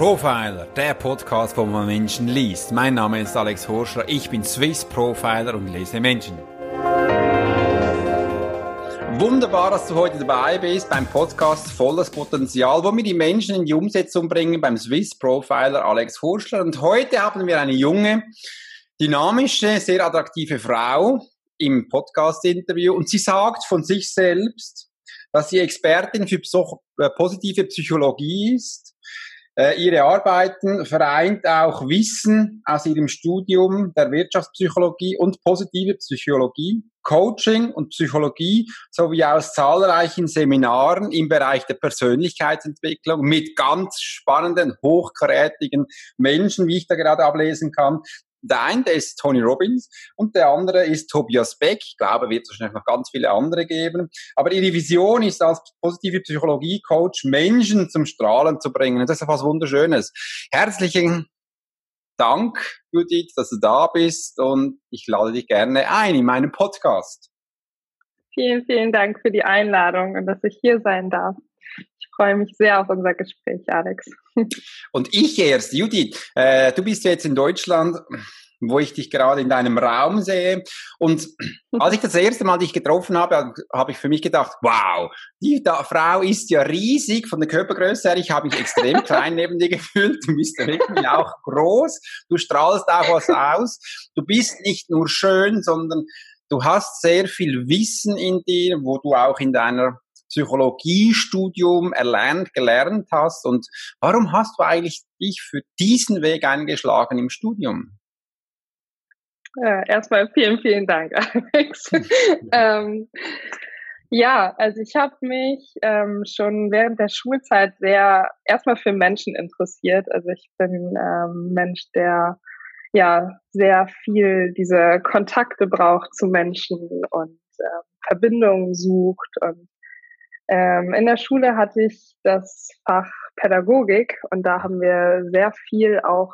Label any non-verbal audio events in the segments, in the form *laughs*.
Profiler, der Podcast, wo man Menschen liest. Mein Name ist Alex Horschler, ich bin Swiss Profiler und lese Menschen. Wunderbar, dass du heute dabei bist beim Podcast Volles Potenzial, wo wir die Menschen in die Umsetzung bringen beim Swiss Profiler Alex Horschler. Und heute haben wir eine junge, dynamische, sehr attraktive Frau im Podcast-Interview und sie sagt von sich selbst, dass sie Expertin für äh, positive Psychologie ist ihre Arbeiten vereint auch Wissen aus ihrem Studium der Wirtschaftspsychologie und positive Psychologie, Coaching und Psychologie sowie aus zahlreichen Seminaren im Bereich der Persönlichkeitsentwicklung mit ganz spannenden, hochkarätigen Menschen, wie ich da gerade ablesen kann, der eine der ist Tony Robbins und der andere ist Tobias Beck. Ich glaube, wird es wahrscheinlich noch ganz viele andere geben. Aber ihre Vision ist als positive Psychologie-Coach Menschen zum Strahlen zu bringen. das ist etwas Wunderschönes. Herzlichen Dank, Judith, dass du da bist und ich lade dich gerne ein in meinen Podcast. Vielen, vielen Dank für die Einladung und dass ich hier sein darf freue mich sehr auf unser Gespräch, Alex. Und ich erst, Judith, äh, du bist jetzt in Deutschland, wo ich dich gerade in deinem Raum sehe. Und als ich das erste Mal dich getroffen habe, habe ich für mich gedacht, wow, die Frau ist ja riesig von der Körpergröße her. Ich habe mich extrem *laughs* klein neben dir gefühlt. Du bist wirklich auch groß. Du strahlst auch was aus. Du bist nicht nur schön, sondern du hast sehr viel Wissen in dir, wo du auch in deiner Psychologiestudium erlernt, gelernt hast und warum hast du eigentlich dich für diesen Weg eingeschlagen im Studium? Ja, erstmal vielen, vielen Dank, *laughs* Alex. ähm, ja, also ich habe mich ähm, schon während der Schulzeit sehr erstmal für Menschen interessiert. Also ich bin ähm, Mensch, der ja sehr viel diese Kontakte braucht zu Menschen und äh, Verbindungen sucht und ähm, in der Schule hatte ich das Fach Pädagogik und da haben wir sehr viel auch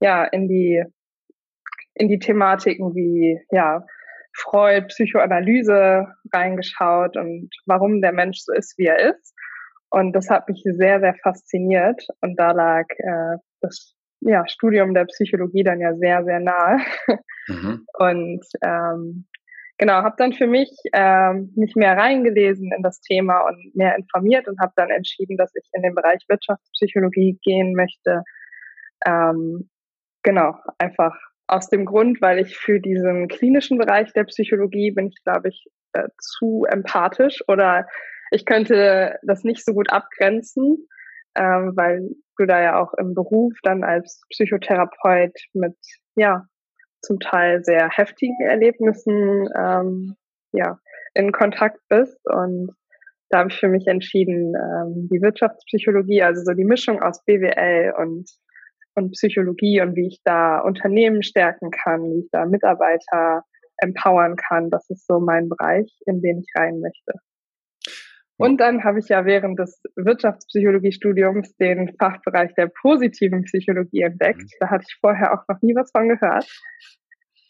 ja in die in die Thematiken wie ja Freud, Psychoanalyse reingeschaut und warum der Mensch so ist, wie er ist. Und das hat mich sehr, sehr fasziniert. Und da lag äh, das ja, Studium der Psychologie dann ja sehr, sehr nahe. Mhm. *laughs* Und ähm, genau, habe dann für mich ähm, mich mehr reingelesen in das Thema und mehr informiert und habe dann entschieden, dass ich in den Bereich Wirtschaftspsychologie gehen möchte. Ähm, genau, einfach aus dem Grund, weil ich für diesen klinischen Bereich der Psychologie bin ich, glaube ich, äh, zu empathisch oder ich könnte das nicht so gut abgrenzen, ähm, weil du da ja auch im Beruf dann als Psychotherapeut mit ja zum Teil sehr heftigen Erlebnissen ähm, ja, in Kontakt bist. Und da habe ich für mich entschieden, ähm, die Wirtschaftspsychologie, also so die Mischung aus BWL und, und Psychologie und wie ich da Unternehmen stärken kann, wie ich da Mitarbeiter empowern kann, das ist so mein Bereich, in den ich rein möchte. Und dann habe ich ja während des Wirtschaftspsychologiestudiums den Fachbereich der positiven Psychologie entdeckt. Mhm. Da hatte ich vorher auch noch nie was von gehört.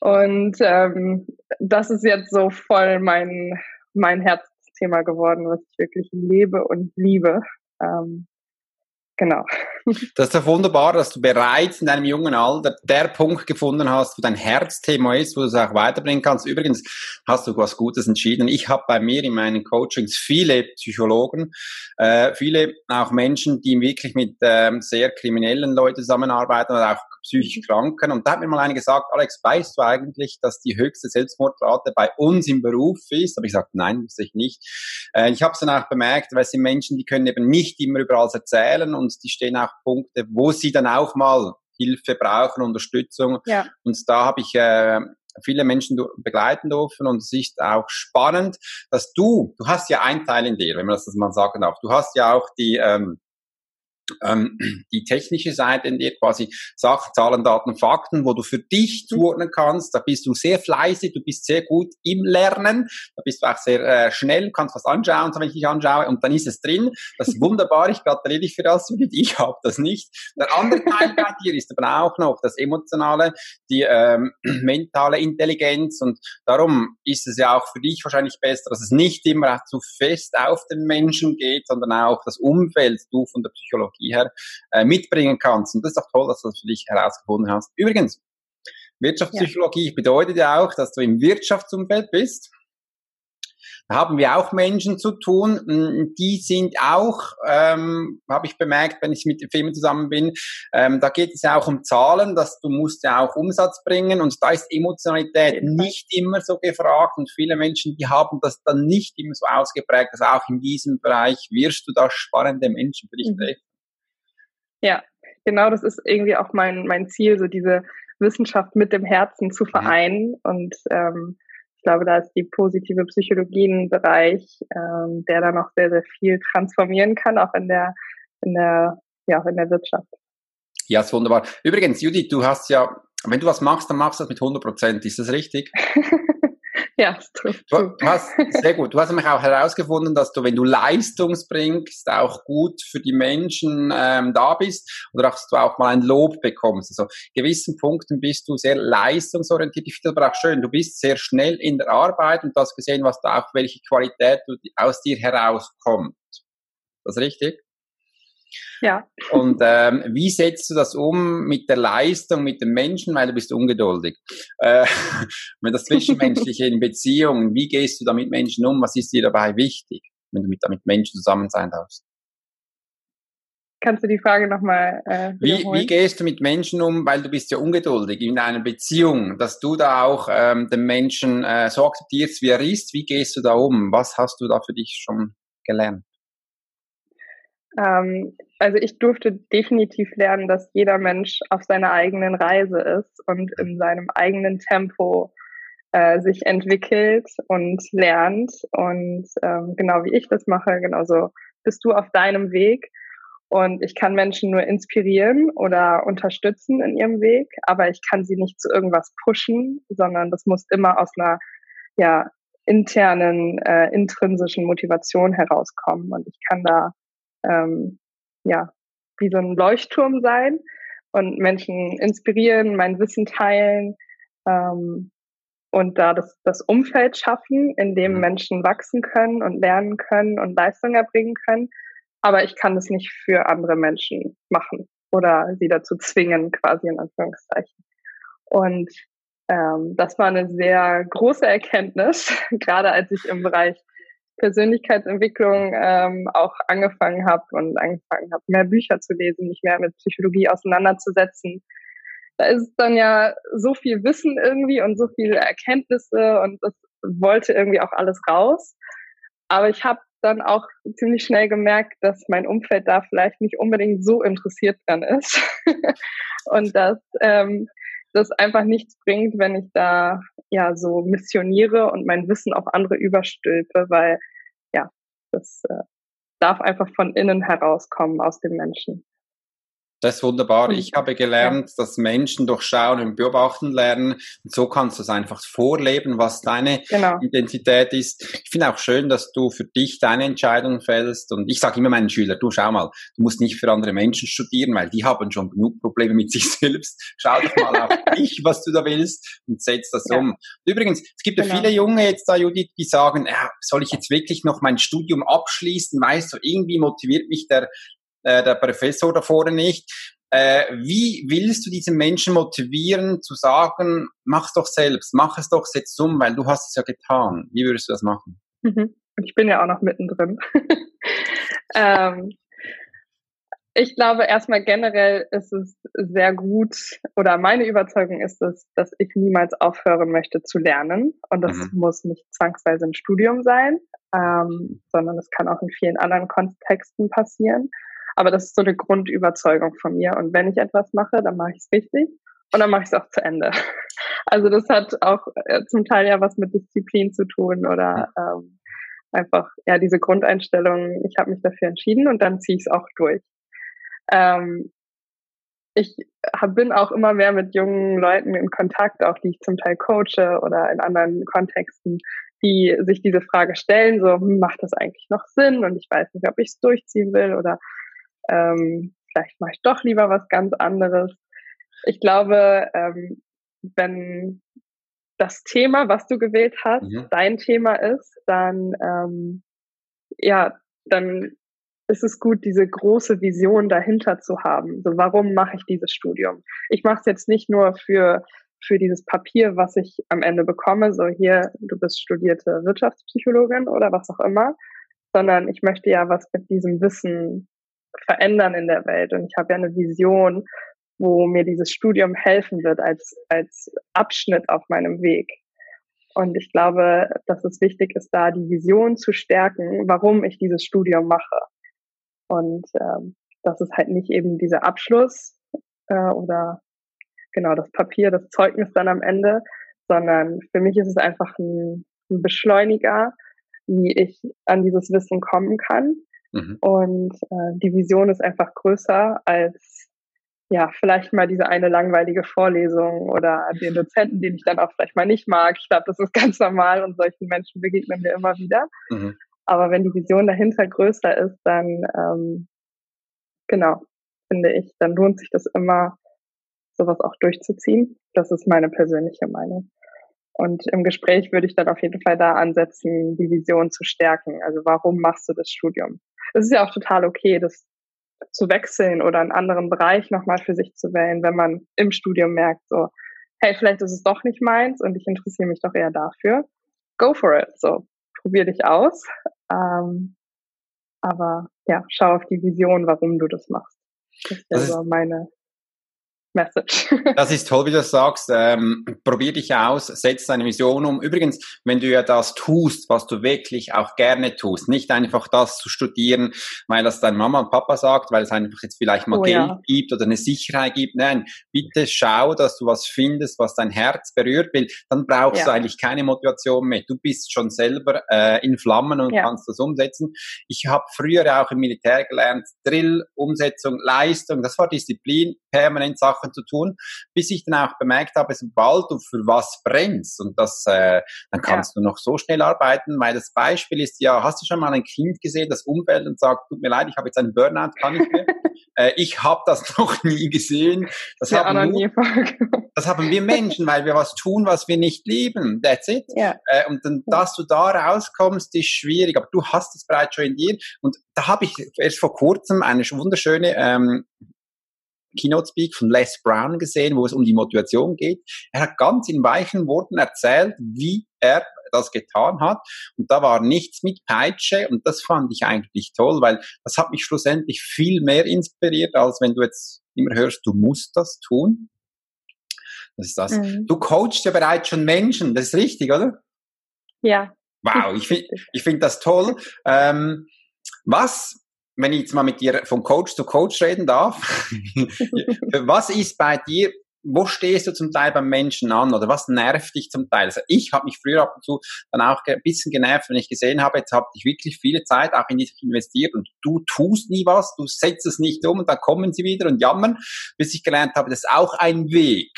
Und ähm, das ist jetzt so voll mein, mein Herzthema geworden, was ich wirklich lebe und liebe. Ähm, Genau. Das ist doch wunderbar, dass du bereits in deinem jungen Alter der Punkt gefunden hast, wo dein Herzthema ist, wo du es auch weiterbringen kannst. Übrigens hast du was Gutes entschieden. Ich habe bei mir in meinen Coachings viele Psychologen, äh, viele auch Menschen, die wirklich mit ähm, sehr kriminellen Leuten zusammenarbeiten oder auch psychisch Kranken. Und da hat mir mal einer gesagt, Alex, weißt du eigentlich, dass die höchste Selbstmordrate bei uns im Beruf ist? Aber ich gesagt, nein, wusste ich nicht. Äh, ich habe es dann auch bemerkt, weil es sind Menschen, die können eben nicht immer über alles erzählen und die stehen auch Punkte, wo sie dann auch mal Hilfe brauchen, Unterstützung. Ja. Und da habe ich äh, viele Menschen begleiten dürfen und es ist auch spannend, dass du, du hast ja einen Teil in dir, wenn man das mal sagen darf, du hast ja auch die ähm, ähm, die technische Seite in dir, quasi Sachen, Zahlen, Daten, Fakten, wo du für dich mhm. zuordnen kannst. Da bist du sehr fleißig, du bist sehr gut im Lernen, da bist du auch sehr äh, schnell, kannst was anschauen, wenn ich dich anschaue, und dann ist es drin. Das ist wunderbar, ich gratuliere dich für das, ich habe das nicht. Der andere Teil bei dir ist aber auch noch das Emotionale, die ähm, *clears throat* mentale Intelligenz und darum ist es ja auch für dich wahrscheinlich besser, dass es nicht immer zu fest auf den Menschen geht, sondern auch das Umfeld, du von der Psychologie Psychologie her äh, mitbringen kannst. Und das ist doch toll, dass du das für dich herausgefunden hast. Übrigens, Wirtschaftspsychologie ja. bedeutet ja auch, dass du im Wirtschaftsumfeld bist. Da haben wir auch Menschen zu tun, hm, die sind auch, ähm, habe ich bemerkt, wenn ich mit den Firmen zusammen bin, ähm, da geht es ja auch um Zahlen, dass du musst ja auch Umsatz bringen und da ist Emotionalität nicht immer so gefragt und viele Menschen, die haben das dann nicht immer so ausgeprägt, dass also auch in diesem Bereich wirst du da spannende Menschen für dich mhm. treffen. Ja, genau, das ist irgendwie auch mein, mein Ziel, so diese Wissenschaft mit dem Herzen zu vereinen und ähm, ich glaube, da ist die positive Psychologie ein Bereich, ähm, der da noch sehr, sehr viel transformieren kann, auch in der, in der, ja, auch in der Wirtschaft. Ja, ist wunderbar. Übrigens, Judith, du hast ja, wenn du was machst, dann machst du das mit 100 Prozent. Ist das richtig? *laughs* *laughs* Ja, ist true. Du, hast, sehr gut. Du hast nämlich auch herausgefunden, dass du, wenn du Leistungs bringst, auch gut für die Menschen ähm, da bist oder dass du auch mal ein Lob bekommst. Also gewissen Punkten bist du sehr leistungsorientiert. Ich finde das aber auch schön. Du bist sehr schnell in der Arbeit und du hast gesehen, was da auch, welche Qualität aus dir herauskommt. Ist das richtig? Ja. Und ähm, wie setzt du das um mit der Leistung, mit dem Menschen, weil du bist ungeduldig? Äh, *laughs* mit das Zwischenmenschliche in Beziehungen, wie gehst du da mit Menschen um? Was ist dir dabei wichtig, wenn du mit, mit Menschen zusammen sein darfst? Kannst du die Frage nochmal äh, wie, wie gehst du mit Menschen um, weil du bist ja ungeduldig in einer Beziehung, dass du da auch ähm, den Menschen äh, so akzeptierst, wie er ist? Wie gehst du da um? Was hast du da für dich schon gelernt? Ähm, also ich durfte definitiv lernen, dass jeder Mensch auf seiner eigenen Reise ist und in seinem eigenen Tempo äh, sich entwickelt und lernt. Und ähm, genau wie ich das mache, genauso bist du auf deinem Weg. Und ich kann Menschen nur inspirieren oder unterstützen in ihrem Weg, aber ich kann sie nicht zu irgendwas pushen, sondern das muss immer aus einer ja, internen, äh, intrinsischen Motivation herauskommen. Und ich kann da ähm, ja, wie so ein Leuchtturm sein und Menschen inspirieren, mein Wissen teilen ähm, und da das, das Umfeld schaffen, in dem mhm. Menschen wachsen können und lernen können und Leistung erbringen können. Aber ich kann das nicht für andere Menschen machen oder sie dazu zwingen, quasi in Anführungszeichen. Und ähm, das war eine sehr große Erkenntnis, *laughs* gerade als ich im Bereich Persönlichkeitsentwicklung ähm, auch angefangen habe und angefangen habe, mehr Bücher zu lesen, mich mehr mit Psychologie auseinanderzusetzen. Da ist dann ja so viel Wissen irgendwie und so viele Erkenntnisse und das wollte irgendwie auch alles raus. Aber ich habe dann auch ziemlich schnell gemerkt, dass mein Umfeld da vielleicht nicht unbedingt so interessiert dran ist *laughs* und dass ähm, das einfach nichts bringt, wenn ich da ja so missioniere und mein Wissen auf andere überstülpe, weil ja, das äh, darf einfach von innen herauskommen aus dem Menschen. Das ist wunderbar. Ich habe gelernt, dass Menschen durch Schauen und Beobachten lernen. Und so kannst du es einfach vorleben, was deine genau. Identität ist. Ich finde auch schön, dass du für dich deine Entscheidungen fällst. Und ich sage immer meinen Schülern, du schau mal, du musst nicht für andere Menschen studieren, weil die haben schon genug Probleme mit *laughs* sich selbst. Schau doch mal auf *laughs* dich, was du da willst und setz das ja. um. Übrigens, es gibt genau. ja viele Junge jetzt da, Judith, die sagen, ja, soll ich jetzt wirklich noch mein Studium abschließen? Weißt du, irgendwie motiviert mich der äh, der Professor da vorne nicht. Äh, wie willst du diese Menschen motivieren zu sagen, mach es doch selbst, mach es doch jetzt um, weil du hast es ja getan. Wie würdest du das machen? Mhm. Ich bin ja auch noch mittendrin. *laughs* ähm, ich glaube, erstmal generell ist es sehr gut oder meine Überzeugung ist es, dass ich niemals aufhören möchte zu lernen. Und das mhm. muss nicht zwangsweise ein Studium sein, ähm, sondern es kann auch in vielen anderen Kontexten passieren. Aber das ist so eine Grundüberzeugung von mir. Und wenn ich etwas mache, dann mache ich es richtig und dann mache ich es auch zu Ende. *laughs* Also das hat auch äh, zum Teil ja was mit Disziplin zu tun oder ähm, einfach ja diese Grundeinstellung, ich habe mich dafür entschieden und dann ziehe ich es auch durch. Ähm, ich hab, bin auch immer mehr mit jungen Leuten in Kontakt, auch die ich zum Teil coache oder in anderen Kontexten, die sich diese Frage stellen, so, hm, macht das eigentlich noch Sinn? Und ich weiß nicht, ob ich es durchziehen will oder ähm, vielleicht mache ich doch lieber was ganz anderes. Ich glaube, ähm, wenn das Thema, was du gewählt hast, mhm. dein Thema ist, dann ähm, ja, dann ist es gut, diese große Vision dahinter zu haben. So, warum mache ich dieses Studium? Ich mache es jetzt nicht nur für für dieses Papier, was ich am Ende bekomme, so hier, du bist studierte Wirtschaftspsychologin oder was auch immer, sondern ich möchte ja was mit diesem Wissen verändern in der Welt und ich habe ja eine Vision, wo mir dieses Studium helfen wird als, als Abschnitt auf meinem Weg. Und ich glaube, dass es wichtig ist, da die Vision zu stärken, warum ich dieses Studium mache. Und ähm, das ist halt nicht eben dieser Abschluss äh, oder genau das Papier, das Zeugnis dann am Ende, sondern für mich ist es einfach ein, ein Beschleuniger, wie ich an dieses Wissen kommen kann. Mhm. Und äh, die Vision ist einfach größer als ja, vielleicht mal diese eine langweilige Vorlesung oder den *laughs* Dozenten, den ich dann auch vielleicht mal nicht mag. Ich glaube, das ist ganz normal und solchen Menschen begegnen wir immer wieder. Mhm. Aber wenn die Vision dahinter größer ist, dann ähm, genau, finde ich, dann lohnt sich das immer, sowas auch durchzuziehen. Das ist meine persönliche Meinung. Und im Gespräch würde ich dann auf jeden Fall da ansetzen, die Vision zu stärken. Also warum machst du das Studium? Es ist ja auch total okay, das zu wechseln oder einen anderen Bereich nochmal für sich zu wählen, wenn man im Studium merkt, so, hey, vielleicht ist es doch nicht meins und ich interessiere mich doch eher dafür. Go for it. So, probier dich aus. Ähm, aber ja, schau auf die Vision, warum du das machst. Das, das ist so meine Message. *laughs* das ist toll, wie du das sagst. Ähm, probier dich aus, setz deine Vision um. Übrigens, wenn du ja das tust, was du wirklich auch gerne tust, nicht einfach das zu studieren, weil das deine Mama und Papa sagt, weil es einfach jetzt vielleicht mal oh, Geld ja. gibt oder eine Sicherheit gibt. Nein, bitte schau, dass du was findest, was dein Herz berührt will. Dann brauchst ja. du eigentlich keine Motivation mehr. Du bist schon selber äh, in Flammen und ja. kannst das umsetzen. Ich habe früher auch im Militär gelernt, Drill, Umsetzung, Leistung, das war Disziplin, permanent Sachen Sachen zu tun, bis ich dann auch bemerkt habe, sobald du für was brennst und das, äh, dann kannst ja. du noch so schnell arbeiten, weil das Beispiel ist ja, hast du schon mal ein Kind gesehen, das umfällt und sagt, tut mir leid, ich habe jetzt einen Burnout, kann ich mehr. *laughs* äh, ich habe das *laughs* noch nie gesehen. Das, ja, haben nur, *laughs* das haben wir Menschen, weil wir was tun, was wir nicht lieben. That's it. Ja. Äh, und dann, dass du da rauskommst, ist schwierig, aber du hast es bereits schon in dir. Und da habe ich erst vor kurzem eine wunderschöne ähm, Keynote Speak von Les Brown gesehen, wo es um die Motivation geht. Er hat ganz in weichen Worten erzählt, wie er das getan hat. Und da war nichts mit Peitsche und das fand ich eigentlich toll, weil das hat mich schlussendlich viel mehr inspiriert, als wenn du jetzt immer hörst, du musst das tun. Das ist das. Mhm. Du coachst ja bereits schon Menschen, das ist richtig, oder? Ja. Wow, ich finde *laughs* ich finde das toll. Ähm, was wenn ich jetzt mal mit dir von Coach zu Coach reden darf, *laughs* was ist bei dir, wo stehst du zum Teil beim Menschen an oder was nervt dich zum Teil? Also ich habe mich früher ab und zu dann auch ein bisschen genervt, wenn ich gesehen habe, jetzt habe ich wirklich viele Zeit auch in dich investiert und du tust nie was, du setzt es nicht um und dann kommen sie wieder und jammern, bis ich gelernt habe, das ist auch ein Weg.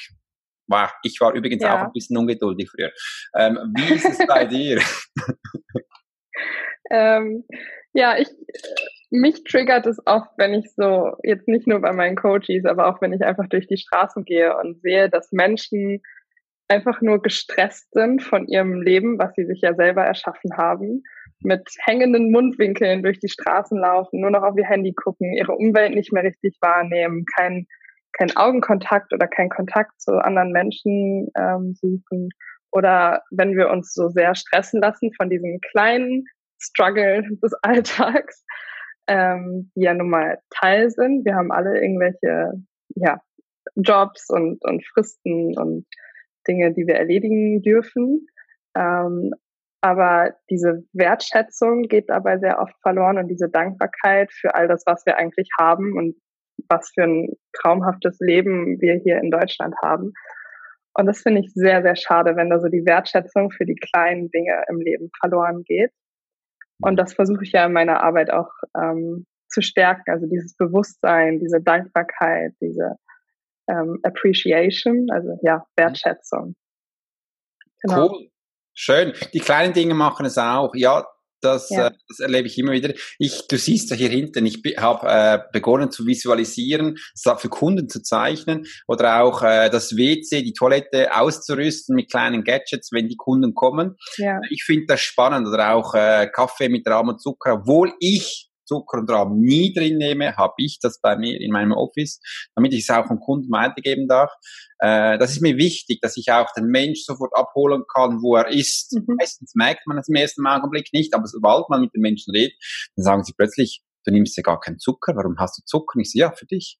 Wow, ich war übrigens ja. auch ein bisschen ungeduldig früher. Ähm, wie ist es bei *laughs* dir? ähm, ja, ich mich triggert es oft, wenn ich so, jetzt nicht nur bei meinen Coaches, aber auch wenn ich einfach durch die Straßen gehe und sehe, dass Menschen einfach nur gestresst sind von ihrem Leben, was sie sich ja selber erschaffen haben, mit hängenden Mundwinkeln durch die Straßen laufen, nur noch auf ihr Handy gucken, ihre Umwelt nicht mehr richtig wahrnehmen, kein, kein Augenkontakt oder kein Kontakt zu anderen Menschen ähm, suchen. Oder wenn wir uns so sehr stressen lassen von diesem kleinen Struggle des Alltags, ähm, die ja nun mal Teil sind. Wir haben alle irgendwelche ja, Jobs und, und Fristen und Dinge, die wir erledigen dürfen. Ähm, aber diese Wertschätzung geht dabei sehr oft verloren und diese Dankbarkeit für all das, was wir eigentlich haben und was für ein traumhaftes Leben wir hier in Deutschland haben. Und das finde ich sehr, sehr schade, wenn da so die Wertschätzung für die kleinen Dinge im Leben verloren geht. Und das versuche ich ja in meiner Arbeit auch ähm, zu stärken. Also dieses Bewusstsein, diese Dankbarkeit, diese ähm, Appreciation, also ja, Wertschätzung. Genau. Cool. Schön. Die kleinen Dinge machen es auch. Ja, das, ja. äh, das erlebe ich immer wieder. Ich, du siehst ja hier hinten, ich habe äh, begonnen zu visualisieren, für Kunden zu zeichnen oder auch äh, das WC, die Toilette auszurüsten mit kleinen Gadgets, wenn die Kunden kommen. Ja. Ich finde das spannend oder auch äh, Kaffee mit Rahm und Zucker, obwohl ich Zucker und Rahm nie drin nehme, habe ich das bei mir in meinem Office, damit ich es auch dem Kunden weitergeben darf. Äh, das ist mir wichtig, dass ich auch den Mensch sofort abholen kann, wo er ist. Mhm. Meistens merkt man es im ersten Augenblick nicht, aber sobald man mit den Menschen redet, dann sagen sie plötzlich, du nimmst ja gar keinen Zucker, warum hast du Zucker? Und ich so, ja, für dich.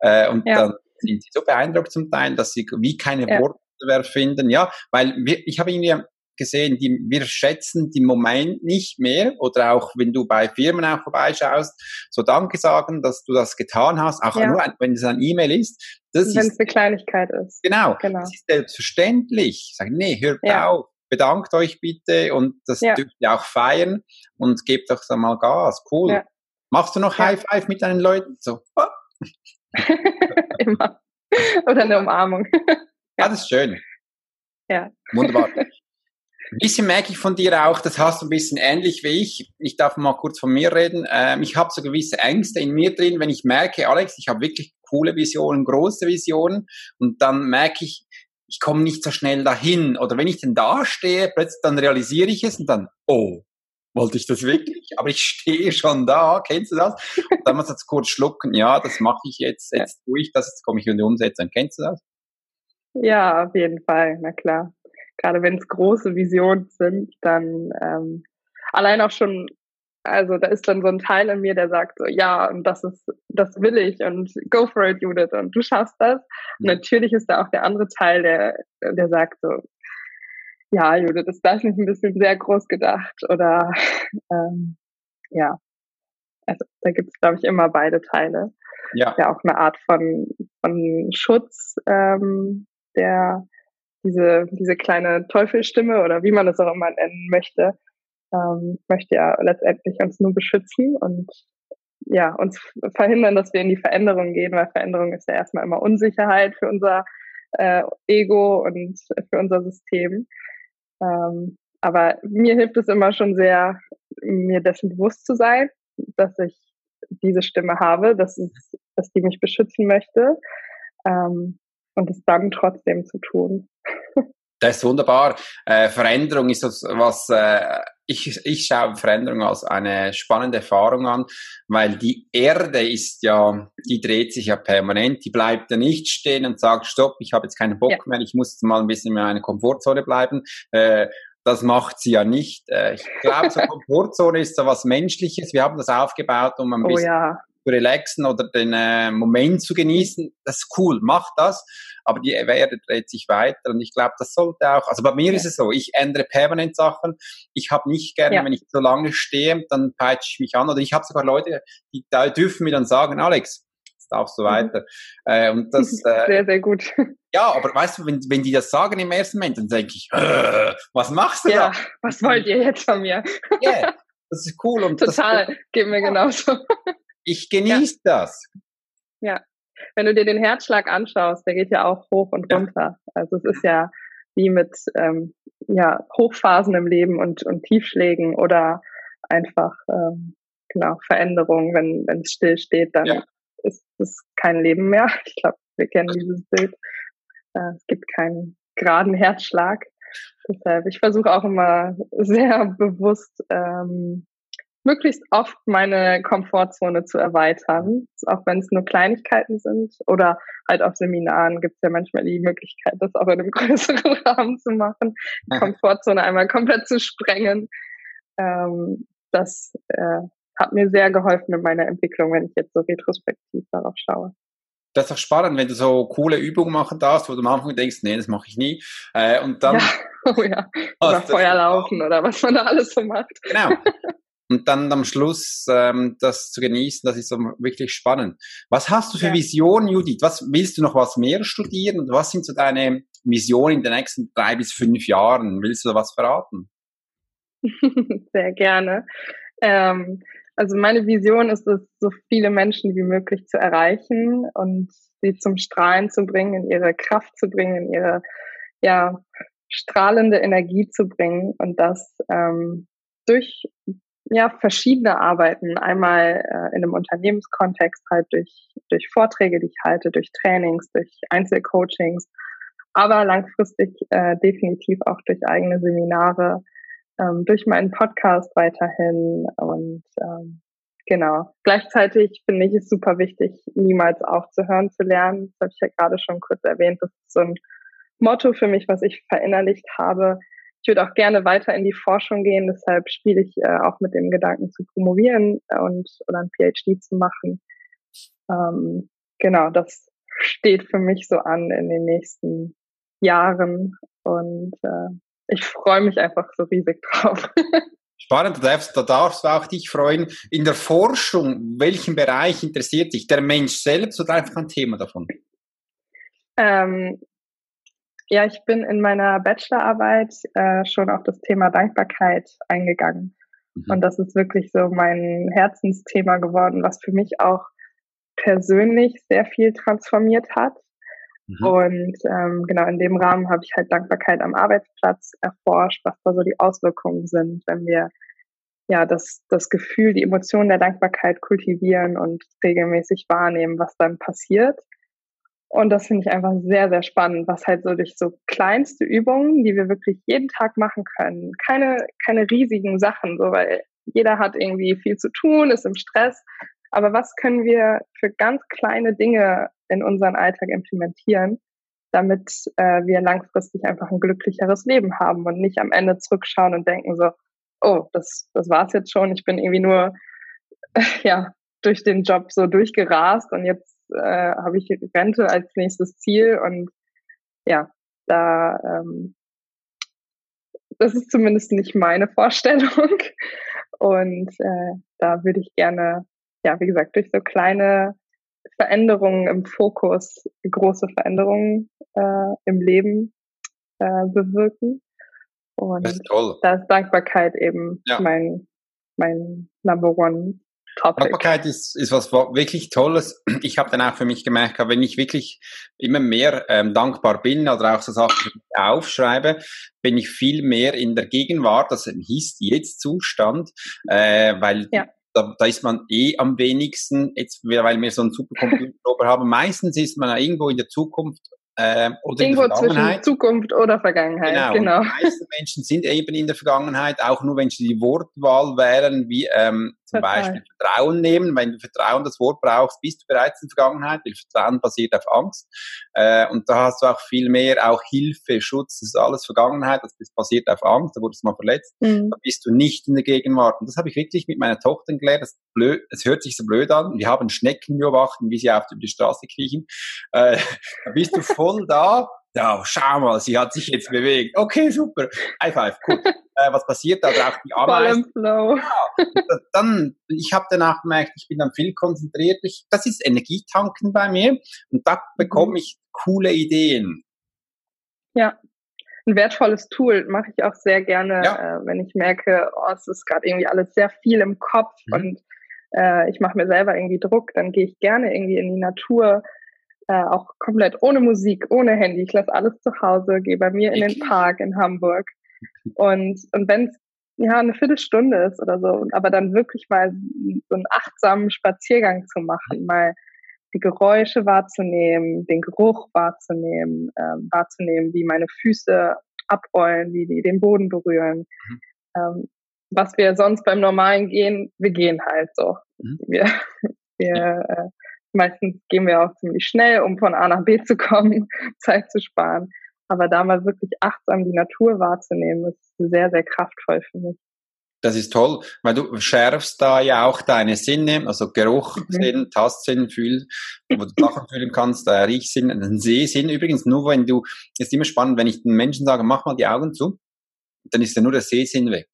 Äh, und ja. dann sind sie so beeindruckt zum Teil, dass sie wie keine ja. Worte mehr finden. Ja, weil wir, ich habe irgendwie gesehen, die, wir schätzen den Moment nicht mehr oder auch wenn du bei Firmen auch vorbeischaust, so Danke sagen, dass du das getan hast, auch ja. nur ein, wenn es ein E-Mail ist. Das wenn es eine Kleinigkeit ist. Genau, genau. Das ist selbstverständlich. Sag, nee, hört ja. auf, bedankt euch bitte und das ja. dürft ihr auch feiern und gebt doch mal Gas. Cool. Machst du noch High Five mit deinen Leuten? So. *laughs* Immer. Oder eine Umarmung. ja, das ist schön. Ja. Wunderbar. *laughs* Ein bisschen merke ich von dir auch, das hast du ein bisschen ähnlich wie ich. Ich darf mal kurz von mir reden. Ähm, ich habe so gewisse Ängste in mir drin, wenn ich merke, Alex, ich habe wirklich coole Visionen, große Visionen und dann merke ich, ich komme nicht so schnell dahin. Oder wenn ich denn da stehe, plötzlich dann realisiere ich es und dann, oh, wollte ich das wirklich? Aber ich stehe schon da, kennst du das? Und dann muss jetzt kurz schlucken, ja, das mache ich jetzt, jetzt tue ich das, jetzt komme ich in die Umsetzung. Kennst du das? Ja, auf jeden Fall, na klar gerade wenn es große Visionen sind, dann ähm, allein auch schon, also da ist dann so ein Teil in mir, der sagt so, ja, und das ist, das will ich und go for it, Judith, und du schaffst das. Und natürlich ist da auch der andere Teil, der, der sagt so, ja, Judith, ist das nicht ein bisschen sehr groß gedacht? Oder *laughs* ähm, ja, also da gibt es, glaube ich, immer beide Teile. Ja. ja auch eine Art von, von Schutz, ähm, der diese, diese kleine Teufelstimme oder wie man es auch immer nennen möchte, ähm, möchte ja letztendlich uns nur beschützen und ja, uns verhindern, dass wir in die Veränderung gehen, weil Veränderung ist ja erstmal immer Unsicherheit für unser äh, Ego und für unser System. Ähm, aber mir hilft es immer schon sehr, mir dessen bewusst zu sein, dass ich diese Stimme habe, dass, es, dass die mich beschützen möchte. Ähm, und es dann trotzdem zu tun. Das ist wunderbar. Äh, Veränderung ist das, was äh, ich, ich schaue Veränderung als eine spannende Erfahrung an, weil die Erde ist ja, die dreht sich ja permanent, die bleibt ja nicht stehen und sagt, stopp, ich habe jetzt keinen Bock ja. mehr, ich muss jetzt mal ein bisschen in meiner Komfortzone bleiben. Äh, das macht sie ja nicht. Äh, ich glaube, so *laughs* Komfortzone ist so was Menschliches. Wir haben das aufgebaut, um ein oh, bisschen ja relaxen oder den äh, Moment zu genießen, das ist cool, mach das. Aber die Erde dreht sich weiter und ich glaube, das sollte auch, also bei mir ja. ist es so, ich ändere permanent Sachen. Ich habe nicht gerne, ja. wenn ich so lange stehe, dann peitsche ich mich an oder ich habe sogar Leute, die da dürfen mir dann sagen, Alex, jetzt darfst du mhm. weiter. Äh, und das, *laughs* äh, sehr, sehr gut. *laughs* Ja, aber weißt du, wenn, wenn die das sagen im ersten Moment, dann denke ich, äh, was machst du ja, da? Was wollt ihr jetzt von mir? Ja, yeah, das ist cool. Und Total, das, geht mir genauso. Ich genieße ja. das. Ja. Wenn du dir den Herzschlag anschaust, der geht ja auch hoch und runter. Ja. Also es ist ja wie mit ähm, ja, Hochphasen im Leben und, und Tiefschlägen oder einfach ähm, genau Veränderungen, wenn wenn es still steht, dann ja. ist es kein Leben mehr. Ich glaube, wir kennen dieses Bild. Äh, es gibt keinen geraden Herzschlag. Deshalb, ich versuche auch immer sehr bewusst ähm, möglichst oft meine Komfortzone zu erweitern, auch wenn es nur Kleinigkeiten sind. Oder halt auf Seminaren gibt es ja manchmal die Möglichkeit, das auch in einem *laughs* größeren Rahmen zu machen, die Komfortzone einmal komplett zu sprengen. Ähm, das äh, hat mir sehr geholfen in meiner Entwicklung, wenn ich jetzt so retrospektiv darauf schaue. Das ist doch spannend, wenn du so coole Übungen machen darfst, wo du am Anfang denkst, nee, das mache ich nie. Äh, und dann. Ja, *laughs* oh ja. Oder Feuer laufen oder was man da alles so macht. Genau. *laughs* und dann am Schluss ähm, das zu genießen, das ist wirklich spannend. Was hast du für ja. Visionen, Judith? Was willst du noch was mehr studieren und was sind so deine Visionen in den nächsten drei bis fünf Jahren? Willst du da was verraten? *laughs* Sehr gerne. Ähm, also meine Vision ist es, so viele Menschen wie möglich zu erreichen und sie zum Strahlen zu bringen, in ihre Kraft zu bringen, in ihre ja strahlende Energie zu bringen und das ähm, durch ja, verschiedene Arbeiten. Einmal äh, in einem Unternehmenskontext halt durch, durch Vorträge, die ich halte, durch Trainings, durch Einzelcoachings, aber langfristig äh, definitiv auch durch eigene Seminare, ähm, durch meinen Podcast weiterhin und ähm, genau. Gleichzeitig finde ich es super wichtig, niemals aufzuhören zu lernen. Das habe ich ja gerade schon kurz erwähnt. Das ist so ein Motto für mich, was ich verinnerlicht habe. Ich würde auch gerne weiter in die Forschung gehen, deshalb spiele ich äh, auch mit dem Gedanken zu promovieren und oder ein PhD zu machen. Ähm, genau, das steht für mich so an in den nächsten Jahren und äh, ich freue mich einfach so riesig drauf. *laughs* Spannend, da darfst, da darfst du auch dich freuen. In der Forschung, welchen Bereich interessiert dich? Der Mensch selbst oder einfach ein Thema davon? Ähm, ja, ich bin in meiner Bachelorarbeit äh, schon auf das Thema Dankbarkeit eingegangen. Mhm. Und das ist wirklich so mein Herzensthema geworden, was für mich auch persönlich sehr viel transformiert hat. Mhm. Und ähm, genau in dem Rahmen habe ich halt Dankbarkeit am Arbeitsplatz erforscht, was da so die Auswirkungen sind, wenn wir ja das, das Gefühl, die Emotion der Dankbarkeit kultivieren und regelmäßig wahrnehmen, was dann passiert. Und das finde ich einfach sehr, sehr spannend, was halt so durch so kleinste Übungen, die wir wirklich jeden Tag machen können, keine, keine riesigen Sachen, so weil jeder hat irgendwie viel zu tun, ist im Stress. Aber was können wir für ganz kleine Dinge in unseren Alltag implementieren, damit äh, wir langfristig einfach ein glücklicheres Leben haben und nicht am Ende zurückschauen und denken so, oh, das, das war's jetzt schon, ich bin irgendwie nur *laughs* ja durch den Job so durchgerast und jetzt äh, habe ich Rente als nächstes Ziel und ja, da ähm, das ist zumindest nicht meine Vorstellung *laughs* und äh, da würde ich gerne ja wie gesagt durch so kleine Veränderungen im Fokus, große Veränderungen äh, im Leben äh, bewirken. Und das ist toll. da ist Dankbarkeit eben ja. mein, mein Number One Topic. Dankbarkeit ist, ist was wirklich Tolles. *clears throat* Ich habe dann auch für mich gemerkt, wenn ich wirklich immer mehr ähm, dankbar bin oder auch so Sachen aufschreibe, bin ich viel mehr in der Gegenwart, das hieß jetzt Zustand, äh, weil ja da, da ist man eh am wenigsten, jetzt, weil wir so einen Supercomputer haben. Meistens ist man irgendwo in der Zukunft äh, oder Irgendwo in der Vergangenheit. zwischen Zukunft oder Vergangenheit, genau. genau. Die meisten Menschen sind eben in der Vergangenheit, auch nur wenn sie die Wortwahl wären, wie ähm, zum Total. Beispiel Vertrauen nehmen. Wenn du Vertrauen das Wort brauchst, bist du bereits in der Vergangenheit, weil Vertrauen basiert auf Angst. Äh, und da hast du auch viel mehr, auch Hilfe, Schutz, das ist alles Vergangenheit, das basiert auf Angst, da wurdest du mal verletzt. Mhm. Da bist du nicht in der Gegenwart. Und das habe ich wirklich mit meiner Tochter gelernt. Das, blöd, das hört sich so blöd an. Wir haben Schnecken beobachten, wie sie auf die Straße kriechen. Äh, *laughs* da bist du voll da ja, schau mal, sie hat sich jetzt bewegt. Okay, super. High five, cool. *laughs* äh, was passiert da? Oder auch die Ameisen. Ja, dann, ich habe danach gemerkt, ich bin dann viel konzentriert. Ich, das ist Energietanken bei mir und da bekomme mhm. ich coole Ideen. Ja, ein wertvolles Tool mache ich auch sehr gerne, ja. äh, wenn ich merke, oh, es ist gerade irgendwie alles sehr viel im Kopf mhm. und äh, ich mache mir selber irgendwie Druck, dann gehe ich gerne irgendwie in die Natur, äh, auch komplett ohne Musik, ohne Handy. Ich lasse alles zu Hause, gehe bei mir in den Park in Hamburg. *laughs* Und, und wenn es ja eine Viertelstunde ist oder so, aber dann wirklich mal so einen achtsamen Spaziergang zu machen, mal die Geräusche wahrzunehmen, den Geruch wahrzunehmen, ähm, wahrzunehmen, wie meine Füße abrollen, wie die den Boden berühren. Mhm. Ähm, was wir sonst beim normalen Gehen, wir gehen halt so. Mhm. Wir, *laughs* wir äh, Meistens gehen wir auch ziemlich schnell, um von A nach B zu kommen, *laughs* Zeit zu sparen. Aber da mal wirklich achtsam die Natur wahrzunehmen, ist sehr, sehr kraftvoll für mich. Das ist toll, weil du schärfst da ja auch deine Sinne, also Geruch, mhm. Sinn, Tastsinn, Fühl, wo du Sachen *laughs* fühlen kannst, äh, Riechsinn, den Sehsinn. Übrigens, nur wenn du, ist immer spannend, wenn ich den Menschen sage, mach mal die Augen zu, dann ist ja nur der Sehsinn weg.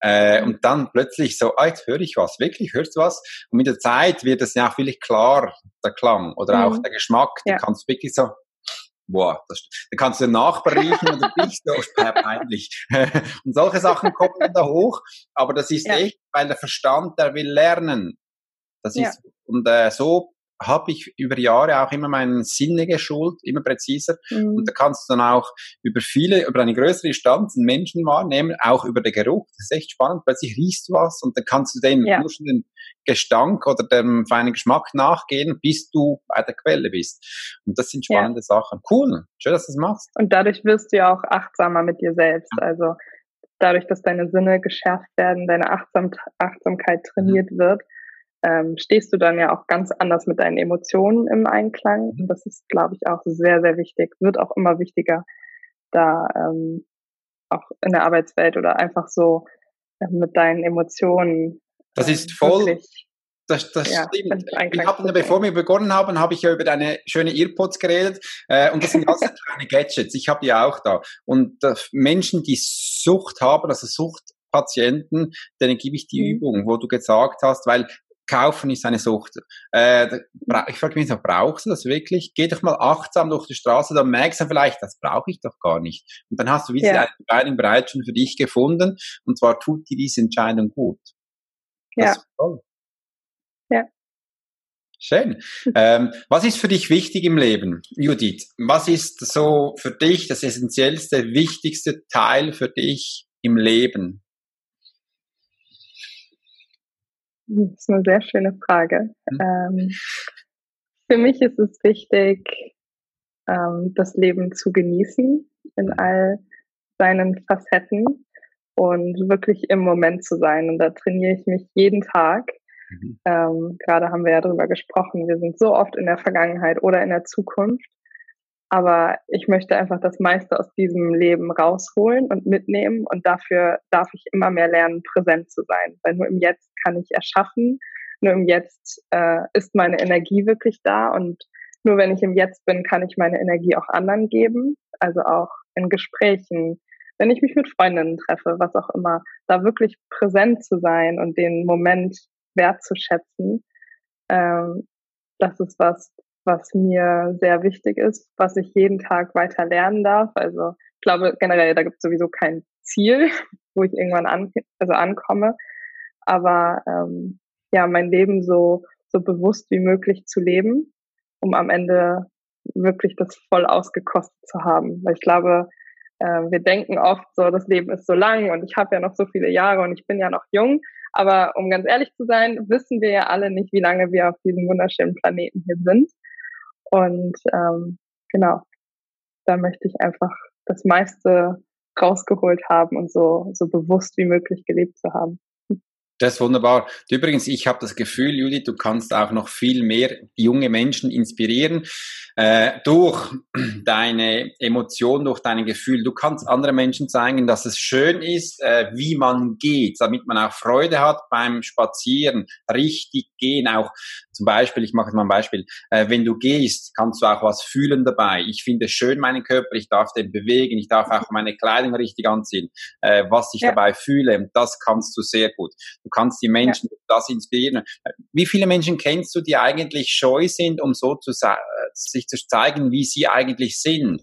Äh, und dann plötzlich so, ah, jetzt höre ich was, wirklich, hörst du was? Und mit der Zeit wird es ja auch wirklich klar, der Klang oder mhm. auch der Geschmack. Ja. Du kannst wirklich so, boah, das, da kannst du den Nachbar riechen und du bist so *laughs* peinlich. *laughs* und solche Sachen kommen dann da hoch, aber das ist ja. echt, weil der Verstand, der will lernen. Das ja. ist, und äh, so habe ich über Jahre auch immer meinen Sinne geschult, immer präziser. Mhm. Und da kannst du dann auch über viele, über eine größere Distanz einen Menschen wahrnehmen, auch über den Geruch. Das ist echt spannend. Plötzlich riechst du was und dann kannst du dem ja. nur schon den Gestank oder dem feinen Geschmack nachgehen, bis du bei der Quelle bist. Und das sind spannende ja. Sachen. Cool. Schön, dass du das machst. Und dadurch wirst du ja auch achtsamer mit dir selbst. Also dadurch, dass deine Sinne geschärft werden, deine Achtsam Achtsamkeit trainiert mhm. wird, ähm, stehst du dann ja auch ganz anders mit deinen Emotionen im Einklang. Und das ist, glaube ich, auch sehr, sehr wichtig, wird auch immer wichtiger, da ähm, auch in der Arbeitswelt oder einfach so äh, mit deinen Emotionen. Das ist voll. Das, das ja, stimmt. Ich habe, bevor wir begonnen haben, habe ich ja über deine schöne Earpods geredet äh, und das sind alles *laughs* kleine Gadgets. Ich habe die auch da. Und äh, Menschen, die Sucht haben, also Suchtpatienten, denen gebe ich die mhm. Übung, wo du gesagt hast, weil Kaufen ist eine Sucht. Äh, ich frage mich, brauchst du das wirklich? Geh doch mal achtsam durch die Straße, dann merkst du vielleicht, das brauche ich doch gar nicht. Und dann hast du wieder ja. eine Entscheidung bereits schon für dich gefunden und zwar tut dir diese Entscheidung gut. Das ja. toll. Ja. Schön. *laughs* ähm, was ist für dich wichtig im Leben, Judith? Was ist so für dich das essentiellste, wichtigste Teil für dich im Leben? Das ist eine sehr schöne Frage. Mhm. Ähm, für mich ist es wichtig, ähm, das Leben zu genießen in all seinen Facetten und wirklich im Moment zu sein. Und da trainiere ich mich jeden Tag. Mhm. Ähm, gerade haben wir ja darüber gesprochen, wir sind so oft in der Vergangenheit oder in der Zukunft. Aber ich möchte einfach das meiste aus diesem Leben rausholen und mitnehmen. Und dafür darf ich immer mehr lernen, präsent zu sein. Weil nur im Jetzt kann ich erschaffen. Nur im Jetzt äh, ist meine Energie wirklich da. Und nur wenn ich im Jetzt bin, kann ich meine Energie auch anderen geben. Also auch in Gesprächen, wenn ich mich mit Freundinnen treffe, was auch immer, da wirklich präsent zu sein und den Moment wertzuschätzen, ähm, das ist was, was mir sehr wichtig ist, was ich jeden Tag weiter lernen darf. Also ich glaube generell, da gibt es sowieso kein Ziel, *laughs* wo ich irgendwann an, also ankomme. Aber ähm, ja, mein Leben so, so bewusst wie möglich zu leben, um am Ende wirklich das voll ausgekostet zu haben. Weil ich glaube, äh, wir denken oft so, das Leben ist so lang und ich habe ja noch so viele Jahre und ich bin ja noch jung. Aber um ganz ehrlich zu sein, wissen wir ja alle nicht, wie lange wir auf diesem wunderschönen Planeten hier sind. Und ähm, genau, da möchte ich einfach das meiste rausgeholt haben und so, so bewusst wie möglich gelebt zu haben. Das ist wunderbar. Übrigens, ich habe das Gefühl, Judith, du kannst auch noch viel mehr junge Menschen inspirieren äh, durch deine Emotion, durch dein Gefühl. Du kannst anderen Menschen zeigen, dass es schön ist, äh, wie man geht, damit man auch Freude hat beim Spazieren, richtig gehen. Auch zum Beispiel, ich mache jetzt mal ein Beispiel, äh, wenn du gehst, kannst du auch was fühlen dabei. Ich finde schön meinen Körper, ich darf den bewegen, ich darf auch meine Kleidung richtig anziehen, äh, was ich ja. dabei fühle. Das kannst du sehr gut. Du kannst die Menschen ja. das inspirieren. Wie viele Menschen kennst du, die eigentlich scheu sind, um so zu sich zu zeigen, wie sie eigentlich sind.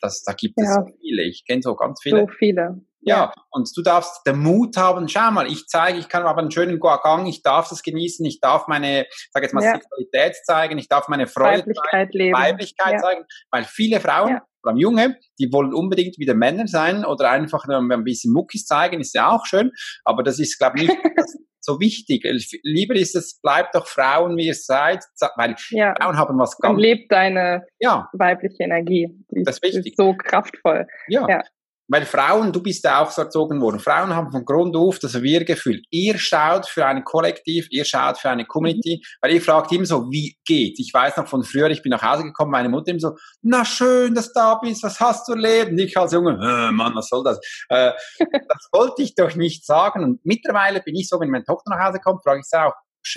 Das, da gibt ja. es so viele. Ich kenne so ganz viele. So viele. Ja, und du darfst den Mut haben, schau mal, ich zeige, ich kann aber einen schönen Gang, ich darf das genießen, ich darf meine, sag jetzt mal, ja. Sexualität zeigen, ich darf meine Freude Weiblichkeit zeigen, leben. Weiblichkeit ja. zeigen, weil viele Frauen, ja. vor allem Junge, die wollen unbedingt wieder Männer sein oder einfach nur ein bisschen Muckis zeigen, ist ja auch schön, aber das ist, glaube ich, nicht *laughs* so wichtig. Lieber ist es, bleibt doch Frauen, wie ihr seid, weil ja. Frauen haben was ganz... Und lebt deine ja. weibliche Energie. Die das ist, wichtig. ist so kraftvoll. Ja. ja weil Frauen, du bist ja auch so erzogen worden, Frauen haben von Grund auf das Wir-Gefühl. Ihr schaut für ein Kollektiv, ihr schaut für eine Community, mhm. weil ihr fragt immer so, wie geht's? Ich weiß noch von früher, ich bin nach Hause gekommen, meine Mutter immer so, na schön, dass du da bist, was hast du erlebt? Und ich als Junge, äh, Mann, was soll das? Äh, *laughs* das wollte ich doch nicht sagen. Und mittlerweile bin ich so, wenn meine Tochter nach Hause kommt, frage ich sie auch,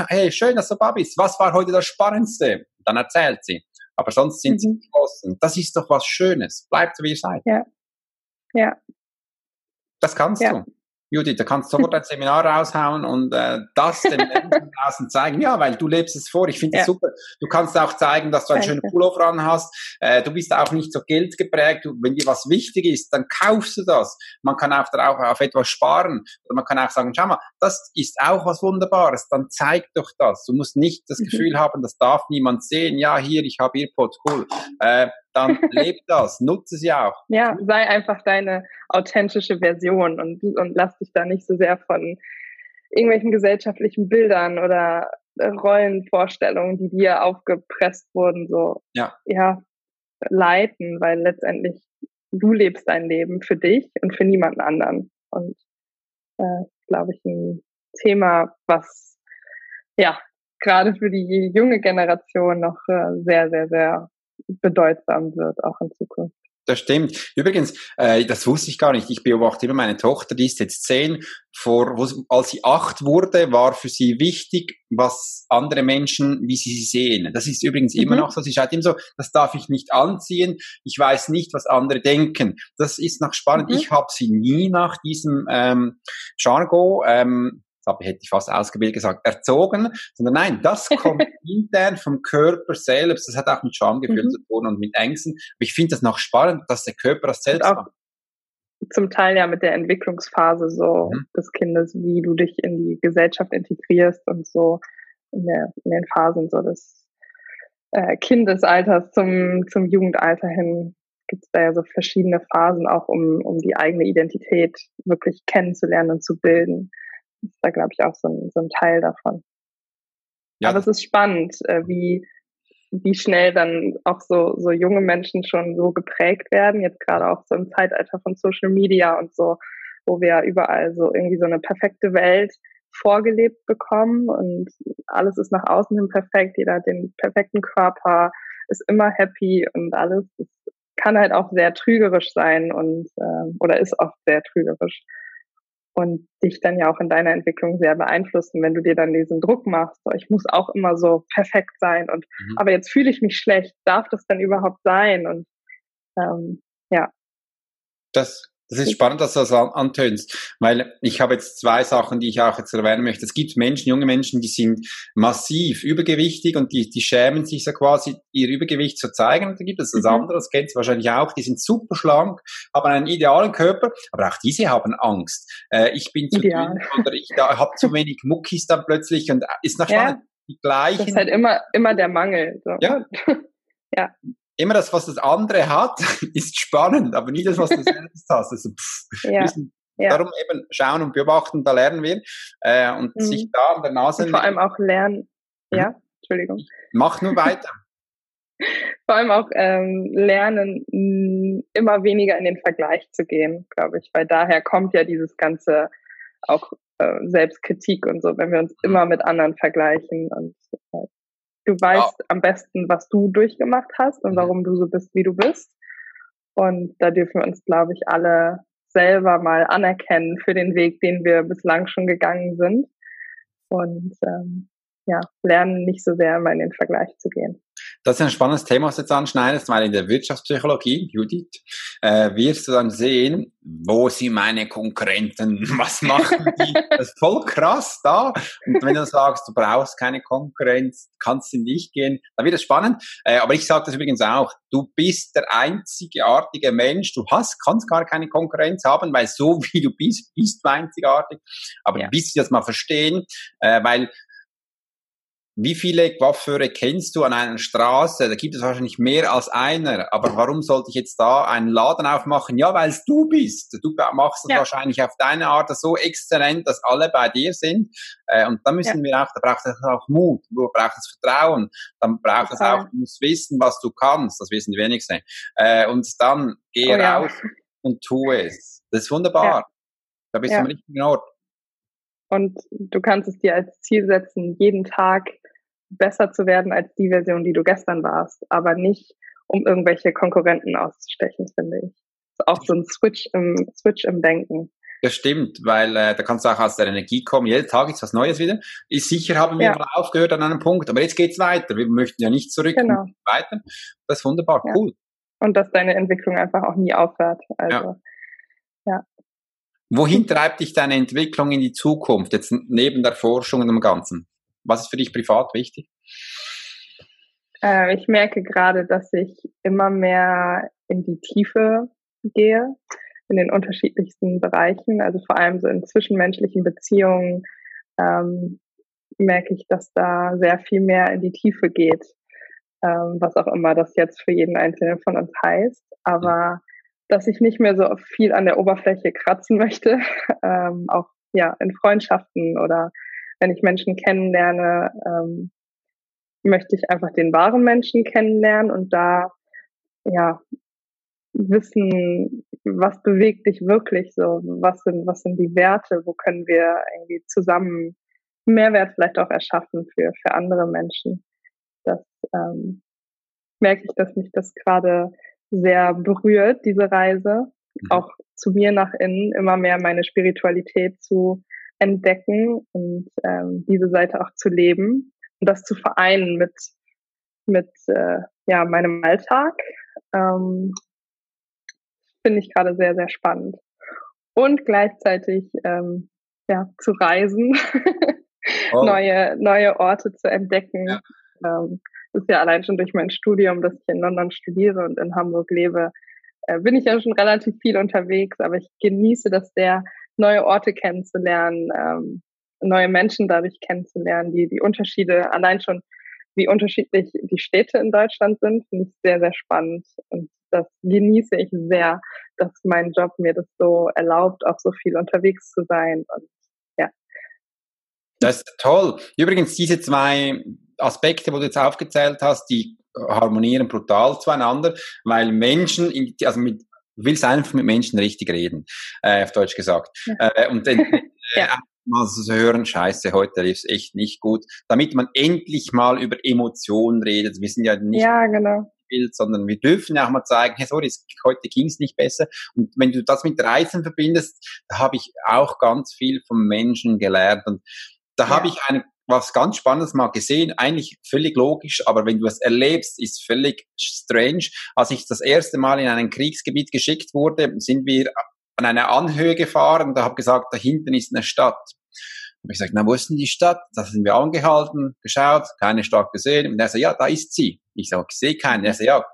hey, schön, dass du da bist. Was war heute das Spannendste? Dann erzählt sie. Aber sonst sind mhm. sie geschlossen. Das ist doch was Schönes. Bleibt so, wie ihr seid. Ja. Ja. Das kannst ja. du. Judith, da kannst du sofort ein Seminar raushauen und äh, das den Menschen *laughs* draußen zeigen. Ja, weil du lebst es vor. Ich finde es ja. super. Du kannst auch zeigen, dass du einen schönen Pullover an hast. Äh, du bist auch nicht so geldgeprägt. Du, wenn dir was wichtig ist, dann kaufst du das. Man kann auch darauf auf etwas sparen. Oder man kann auch sagen, schau mal, das ist auch was Wunderbares. Dann zeig doch das. Du musst nicht das mhm. Gefühl haben, das darf niemand sehen. Ja, hier, ich habe Earpods, cool. Äh, dann *laughs* leb das, nutze sie auch. Ja, sei einfach deine authentische Version und, und lass dich da nicht so sehr von irgendwelchen gesellschaftlichen Bildern oder Rollenvorstellungen, die dir aufgepresst wurden, so ja. ja leiten, weil letztendlich du lebst dein Leben für dich und für niemanden anderen. Und äh, glaube ich, ein Thema, was ja gerade für die junge Generation noch äh, sehr, sehr, sehr bedeutsam wird, auch in Zukunft. Das stimmt. Übrigens, äh, das wusste ich gar nicht. Ich beobachte immer meine Tochter, die ist jetzt zehn. Vor, als sie acht wurde, war für sie wichtig, was andere Menschen, wie sie sie sehen. Das ist übrigens mhm. immer noch so. Sie schaut immer so, das darf ich nicht anziehen. Ich weiß nicht, was andere denken. Das ist noch spannend. Mhm. Ich habe sie nie nach diesem ähm, Jargon ähm, das hätte ich fast ausgebildet gesagt, erzogen, sondern nein, das *laughs* kommt intern vom Körper selbst. Das hat auch mit Schamgefühl mhm. zu tun und mit Ängsten. Aber ich finde das noch spannend, dass der Körper das selbst macht. Zum Teil ja mit der Entwicklungsphase so mhm. des Kindes, wie du dich in die Gesellschaft integrierst und so in, der, in den Phasen so des äh, Kindesalters zum, zum Jugendalter hin gibt es da ja so verschiedene Phasen auch, um, um die eigene Identität wirklich kennenzulernen und zu bilden ist da, glaube ich, auch so ein, so ein Teil davon. Ja. Aber es ist spannend, äh, wie, wie schnell dann auch so, so junge Menschen schon so geprägt werden, jetzt gerade auch so im Zeitalter von Social Media und so, wo wir überall so irgendwie so eine perfekte Welt vorgelebt bekommen und alles ist nach außen hin perfekt, jeder hat den perfekten Körper, ist immer happy und alles. Das kann halt auch sehr trügerisch sein und äh, oder ist oft sehr trügerisch und dich dann ja auch in deiner Entwicklung sehr beeinflussen, wenn du dir dann diesen Druck machst, ich muss auch immer so perfekt sein und mhm. aber jetzt fühle ich mich schlecht, darf das dann überhaupt sein? Und ähm, ja. Das das ist spannend, dass du das antönst, weil ich habe jetzt zwei Sachen, die ich auch jetzt erwähnen möchte. Es gibt Menschen, junge Menschen, die sind massiv übergewichtig und die, die schämen sich so quasi, ihr Übergewicht zu zeigen. Und da gibt es das mhm. andere, das kennt ihr wahrscheinlich auch, die sind super schlank, haben einen idealen Körper, aber auch diese haben Angst. Äh, ich bin zu Ideal. dünn oder ich habe zu wenig Muckis dann plötzlich und ist nach ja. die gleichen. Das ist halt immer, immer der Mangel. So. Ja. *laughs* ja immer das, was das andere hat, *laughs* ist spannend, aber nie das, was du *laughs* selbst hast. Also, pff, ja. Ja. Darum eben schauen und beobachten, da lernen wir. Äh, und mhm. sich da an der Nase. Und vor allem auch lernen. Mhm. Ja, Entschuldigung. Mach nur weiter. *laughs* vor allem auch ähm, lernen, immer weniger in den Vergleich zu gehen, glaube ich. Weil daher kommt ja dieses ganze auch äh, Selbstkritik und so, wenn wir uns mhm. immer mit anderen vergleichen. Und Du weißt ja. am besten, was du durchgemacht hast und mhm. warum du so bist, wie du bist. Und da dürfen wir uns, glaube ich, alle selber mal anerkennen für den Weg, den wir bislang schon gegangen sind. Und ähm, ja, lernen nicht so sehr immer in den Vergleich zu gehen. Das ist ein spannendes Thema, was du jetzt anschneidest, weil in der Wirtschaftspsychologie, Judith, äh, wirst du dann sehen, wo sind meine Konkurrenten, *laughs* was machen die? das ist voll krass da. Und wenn du sagst, du brauchst keine Konkurrenz, kannst du nicht gehen, dann wird es spannend. Äh, aber ich sage das übrigens auch, du bist der einzigartige Mensch, du hast, kannst gar keine Konkurrenz haben, weil so *laughs* wie du bist, bist du einzigartig. Aber ja. bis sie das mal verstehen, äh, weil wie viele Coiffeure kennst du an einer Straße? Da gibt es wahrscheinlich mehr als einer. Aber warum sollte ich jetzt da einen Laden aufmachen? Ja, weil es du bist. Du machst es ja. wahrscheinlich auf deine Art so exzellent, dass alle bei dir sind. Äh, und da müssen ja. wir auch, da braucht es auch Mut, du brauchst es Vertrauen, dann braucht es auch, du musst wissen, was du kannst. Das wissen die wenigsten. Äh, und dann geh oh, raus ja. und tu es. Das ist wunderbar. Da bist du am richtigen Ort. Und du kannst es dir als Ziel setzen, jeden Tag besser zu werden als die Version, die du gestern warst, aber nicht um irgendwelche Konkurrenten auszustechen, finde ich. Das ist auch so ein Switch im, Switch im Denken. Das stimmt, weil äh, da kannst du auch aus der Energie kommen. Jeden Tag ist was Neues wieder. Ist sicher haben wir ja. mal aufgehört an einem Punkt, aber jetzt geht's weiter. Wir möchten ja nicht zurück, genau. weiter. Das ist wunderbar, ja. cool. Und dass deine Entwicklung einfach auch nie aufhört. Also, ja. ja. Wohin treibt dich deine Entwicklung in die Zukunft, jetzt neben der Forschung und dem Ganzen? Was ist für dich privat wichtig? Äh, ich merke gerade, dass ich immer mehr in die Tiefe gehe, in den unterschiedlichsten Bereichen, also vor allem so in zwischenmenschlichen Beziehungen ähm, merke ich, dass da sehr viel mehr in die Tiefe geht, ähm, was auch immer das jetzt für jeden Einzelnen von uns heißt. Aber dass ich nicht mehr so viel an der Oberfläche kratzen *laughs* möchte, ähm, auch ja in Freundschaften oder wenn ich Menschen kennenlerne, ähm, möchte ich einfach den wahren Menschen kennenlernen und da ja wissen, was bewegt dich wirklich so, was sind, was sind die Werte, wo können wir irgendwie zusammen Mehrwert vielleicht auch erschaffen für, für andere Menschen. Das ähm, merke ich, dass mich das gerade sehr berührt, diese Reise. Mhm. Auch zu mir nach innen immer mehr meine Spiritualität zu entdecken und ähm, diese Seite auch zu leben und das zu vereinen mit mit äh, ja meinem Alltag ähm, finde ich gerade sehr sehr spannend und gleichzeitig ähm, ja zu reisen *laughs* oh. neue neue Orte zu entdecken ja. ähm, ist ja allein schon durch mein Studium dass ich in London studiere und in Hamburg lebe äh, bin ich ja schon relativ viel unterwegs aber ich genieße das sehr neue Orte kennenzulernen, ähm, neue Menschen dadurch kennenzulernen, die die Unterschiede allein schon, wie unterschiedlich die Städte in Deutschland sind, finde ich sehr, sehr spannend. Und das genieße ich sehr, dass mein Job mir das so erlaubt, auch so viel unterwegs zu sein. Und ja. Das ist toll. Übrigens, diese zwei Aspekte, wo du jetzt aufgezählt hast, die harmonieren brutal zueinander, weil Menschen, in, also mit willst einfach mit Menschen richtig reden, äh, auf Deutsch gesagt. Ja. Äh, und dann *laughs* ja. Mal so hören, scheiße, heute lief es echt nicht gut, damit man endlich mal über Emotionen redet. Wir sind ja nicht ja, genau. Bild, sondern wir dürfen ja auch mal zeigen, hey, sorry, heute ging es nicht besser. Und wenn du das mit Reisen verbindest, da habe ich auch ganz viel vom Menschen gelernt. Und da ja. habe ich eine was ganz Spannendes mal gesehen, eigentlich völlig logisch, aber wenn du es erlebst, ist völlig strange. Als ich das erste Mal in ein Kriegsgebiet geschickt wurde, sind wir an einer Anhöhe gefahren, da habe gesagt, da hinten ist eine Stadt. Habe ich gesagt, na, wo ist denn die Stadt? Da sind wir angehalten, geschaut, keine Stadt gesehen. Und er sagt, ja, da ist sie. Ich sage, ich sehe keine. Er sagt, ja,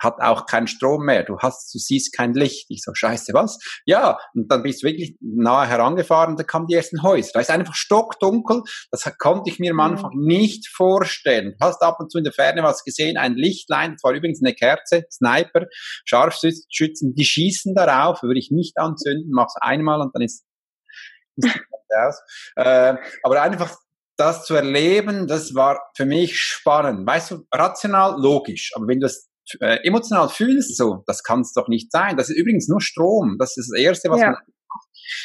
hat auch keinen Strom mehr. Du hast, du siehst kein Licht. Ich so, scheiße, was? Ja, und dann bist du wirklich nahe herangefahren, da kamen die ersten Häuser. Da ist einfach stockdunkel. Das konnte ich mir am Anfang mhm. nicht vorstellen. Du hast ab und zu in der Ferne was gesehen, ein Lichtlein, das war übrigens eine Kerze, Sniper, Scharfschützen, die schießen darauf, würde ich nicht anzünden, mach's einmal und dann ist, *laughs* ist aus. Äh, aber einfach das zu erleben, das war für mich spannend. Weißt du, rational, logisch. Aber wenn du es äh, emotional fühlst, so, das kann es doch nicht sein. Das ist übrigens nur Strom. Das ist das Erste, was ja. man macht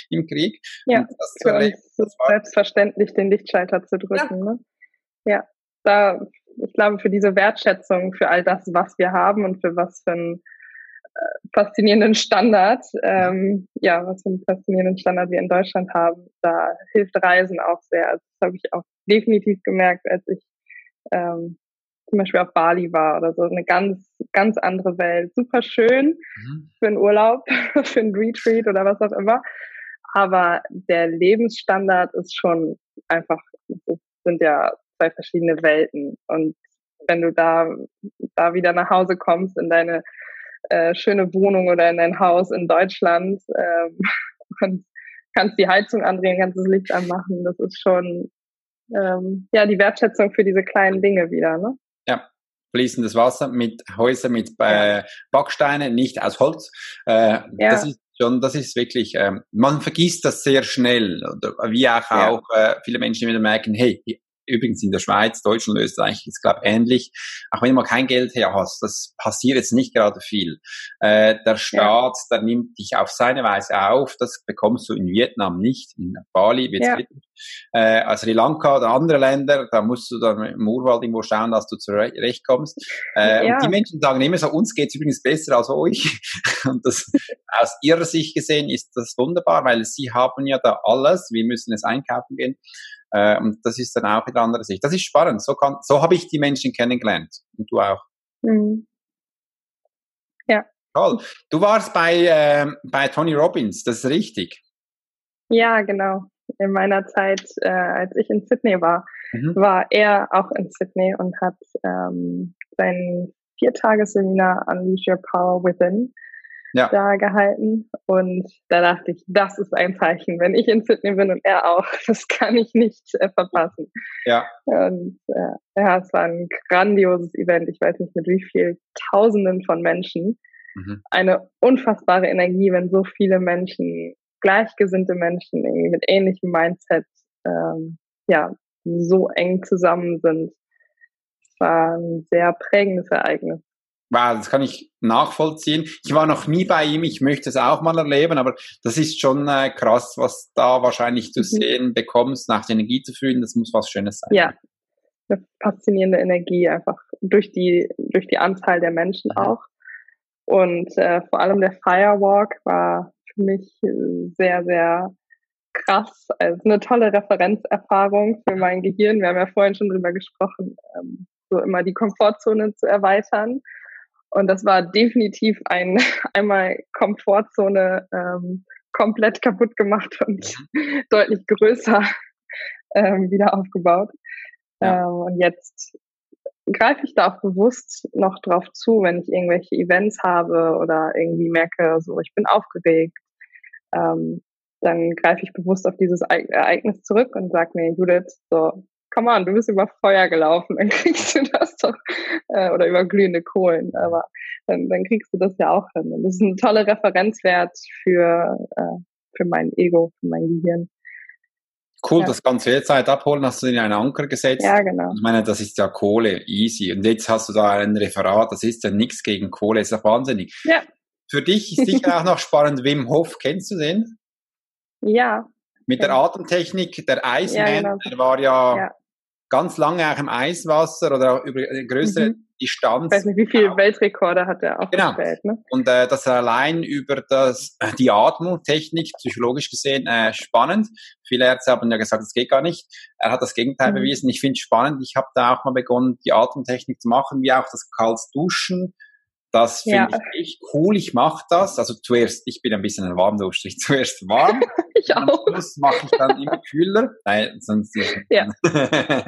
im Krieg. Ja, das für uns ist selbstverständlich, den Lichtschalter zu drücken. Ja. Ne? ja, da, ich glaube, für diese Wertschätzung, für all das, was wir haben und für was für einen äh, faszinierenden Standard, ähm, ja, was für einen faszinierenden Standard wir in Deutschland haben, da hilft Reisen auch sehr. Also das habe ich auch definitiv gemerkt, als ich ähm, zum Beispiel auf Bali war oder so. Eine ganz, ganz andere Welt. Super schön mhm. für einen Urlaub, *laughs* für einen Retreat oder was auch immer. Aber der Lebensstandard ist schon einfach, das sind ja zwei verschiedene Welten. Und wenn du da, da wieder nach Hause kommst in deine äh, schöne Wohnung oder in dein Haus in Deutschland ähm, *laughs* und kannst die Heizung andrehen, kannst das Licht anmachen, das ist schon ähm, ja die Wertschätzung für diese kleinen Dinge wieder, ne? Fließendes Wasser mit Häusern mit äh, Backsteinen, nicht aus Holz. Äh, ja. Das ist schon, das ist wirklich, ähm, man vergisst das sehr schnell. Oder wie auch, ja. auch äh, viele Menschen wieder merken, hey, übrigens in der Schweiz, Deutschland, Österreich ist glaube ähnlich. Auch wenn du mal kein Geld her hast, das passiert jetzt nicht gerade viel. Äh, der Staat, ja. der nimmt dich auf seine Weise auf. Das bekommst du in Vietnam nicht. In Bali wird ja. äh, also Sri Lanka oder andere Länder, da musst du dann im Urwald irgendwo schauen, dass du zurechtkommst. Äh, ja. Und die Menschen sagen immer so, uns geht's übrigens besser als euch. *laughs* und das aus ihrer Sicht gesehen ist das wunderbar, weil sie haben ja da alles. Wir müssen es einkaufen gehen. Äh, und das ist dann auch wieder andere Sicht. Das ist spannend. So, kann, so habe ich die Menschen kennengelernt. Und du auch. Mhm. Ja. Toll. Du warst bei, äh, bei Tony Robbins, das ist richtig. Ja, genau. In meiner Zeit, äh, als ich in Sydney war, mhm. war er auch in Sydney und hat ähm, sein Viertagesseminar Unleash Your Power Within ja. da gehalten. Und da dachte ich, das ist ein Zeichen, wenn ich in Sydney bin und er auch. *laughs* Das kann ich nicht äh, verpassen. Ja. Und äh, ja, es war ein grandioses Event. Ich weiß nicht mit wie viel Tausenden von Menschen. Mhm. Eine unfassbare Energie, wenn so viele Menschen, gleichgesinnte Menschen, irgendwie mit ähnlichem Mindset, ähm, ja, so eng zusammen sind. Es war ein sehr prägendes Ereignis. Wow, das kann ich nachvollziehen. Ich war noch nie bei ihm, ich möchte es auch mal erleben, aber das ist schon äh, krass, was da wahrscheinlich zu mhm. sehen bekommst, nach der Energie zu fühlen, das muss was Schönes sein. Ja, eine faszinierende Energie, einfach durch die, durch die Anzahl der Menschen mhm. auch. Und äh, vor allem der Firewalk war für mich sehr, sehr krass, also eine tolle Referenzerfahrung für mein Gehirn. Wir haben ja vorhin schon drüber gesprochen, ähm, so immer die Komfortzone zu erweitern. Und das war definitiv ein *laughs* einmal Komfortzone ähm, komplett kaputt gemacht und *laughs* deutlich größer ähm, wieder aufgebaut. Ja. Ähm, und jetzt greife ich da auch bewusst noch drauf zu, wenn ich irgendwelche Events habe oder irgendwie merke, so ich bin aufgeregt. Ähm, dann greife ich bewusst auf dieses Ereignis zurück und sage mir, Judith, so, come on, du bist über Feuer gelaufen, *laughs* dann kriegst du das doch, äh, oder über glühende Kohlen, aber dann, dann kriegst du das ja auch hin. Und das ist ein toller Referenzwert für, äh, für mein Ego, für mein Gehirn. Cool, ja. das ganze jederzeit abholen, hast du in einen Anker gesetzt. Ja, genau. Ich meine, das ist ja Kohle, easy. Und jetzt hast du da ein Referat, das ist ja nichts gegen Kohle, ist ja wahnsinnig. Ja. Für dich ist sicher *laughs* auch noch spannend, Wim Hof, kennst du den? Ja. Mit der Atemtechnik, der Eisman, ja, genau. der war ja, ja, ganz lange auch im Eiswasser oder auch über eine größere mhm. Distanz. Ich weiß nicht, wie viele. Weltrekorde hat er auch genau. gestellt. Ne? Und äh, das allein über das, äh, die Atmungstechnik, psychologisch gesehen, äh, spannend. Viele Ärzte haben ja gesagt, das geht gar nicht. Er hat das Gegenteil mhm. bewiesen. Ich finde es spannend. Ich habe da auch mal begonnen, die Atemtechnik zu machen, wie auch das kaltes Duschen das finde ja. ich echt cool. Ich mache das. Also zuerst, ich bin ein bisschen ein Warmduscher. *laughs* Zuerst warm. *laughs* ich auch. Am Schluss mache ich dann immer kühler. Nein, sonst. Ja. *laughs*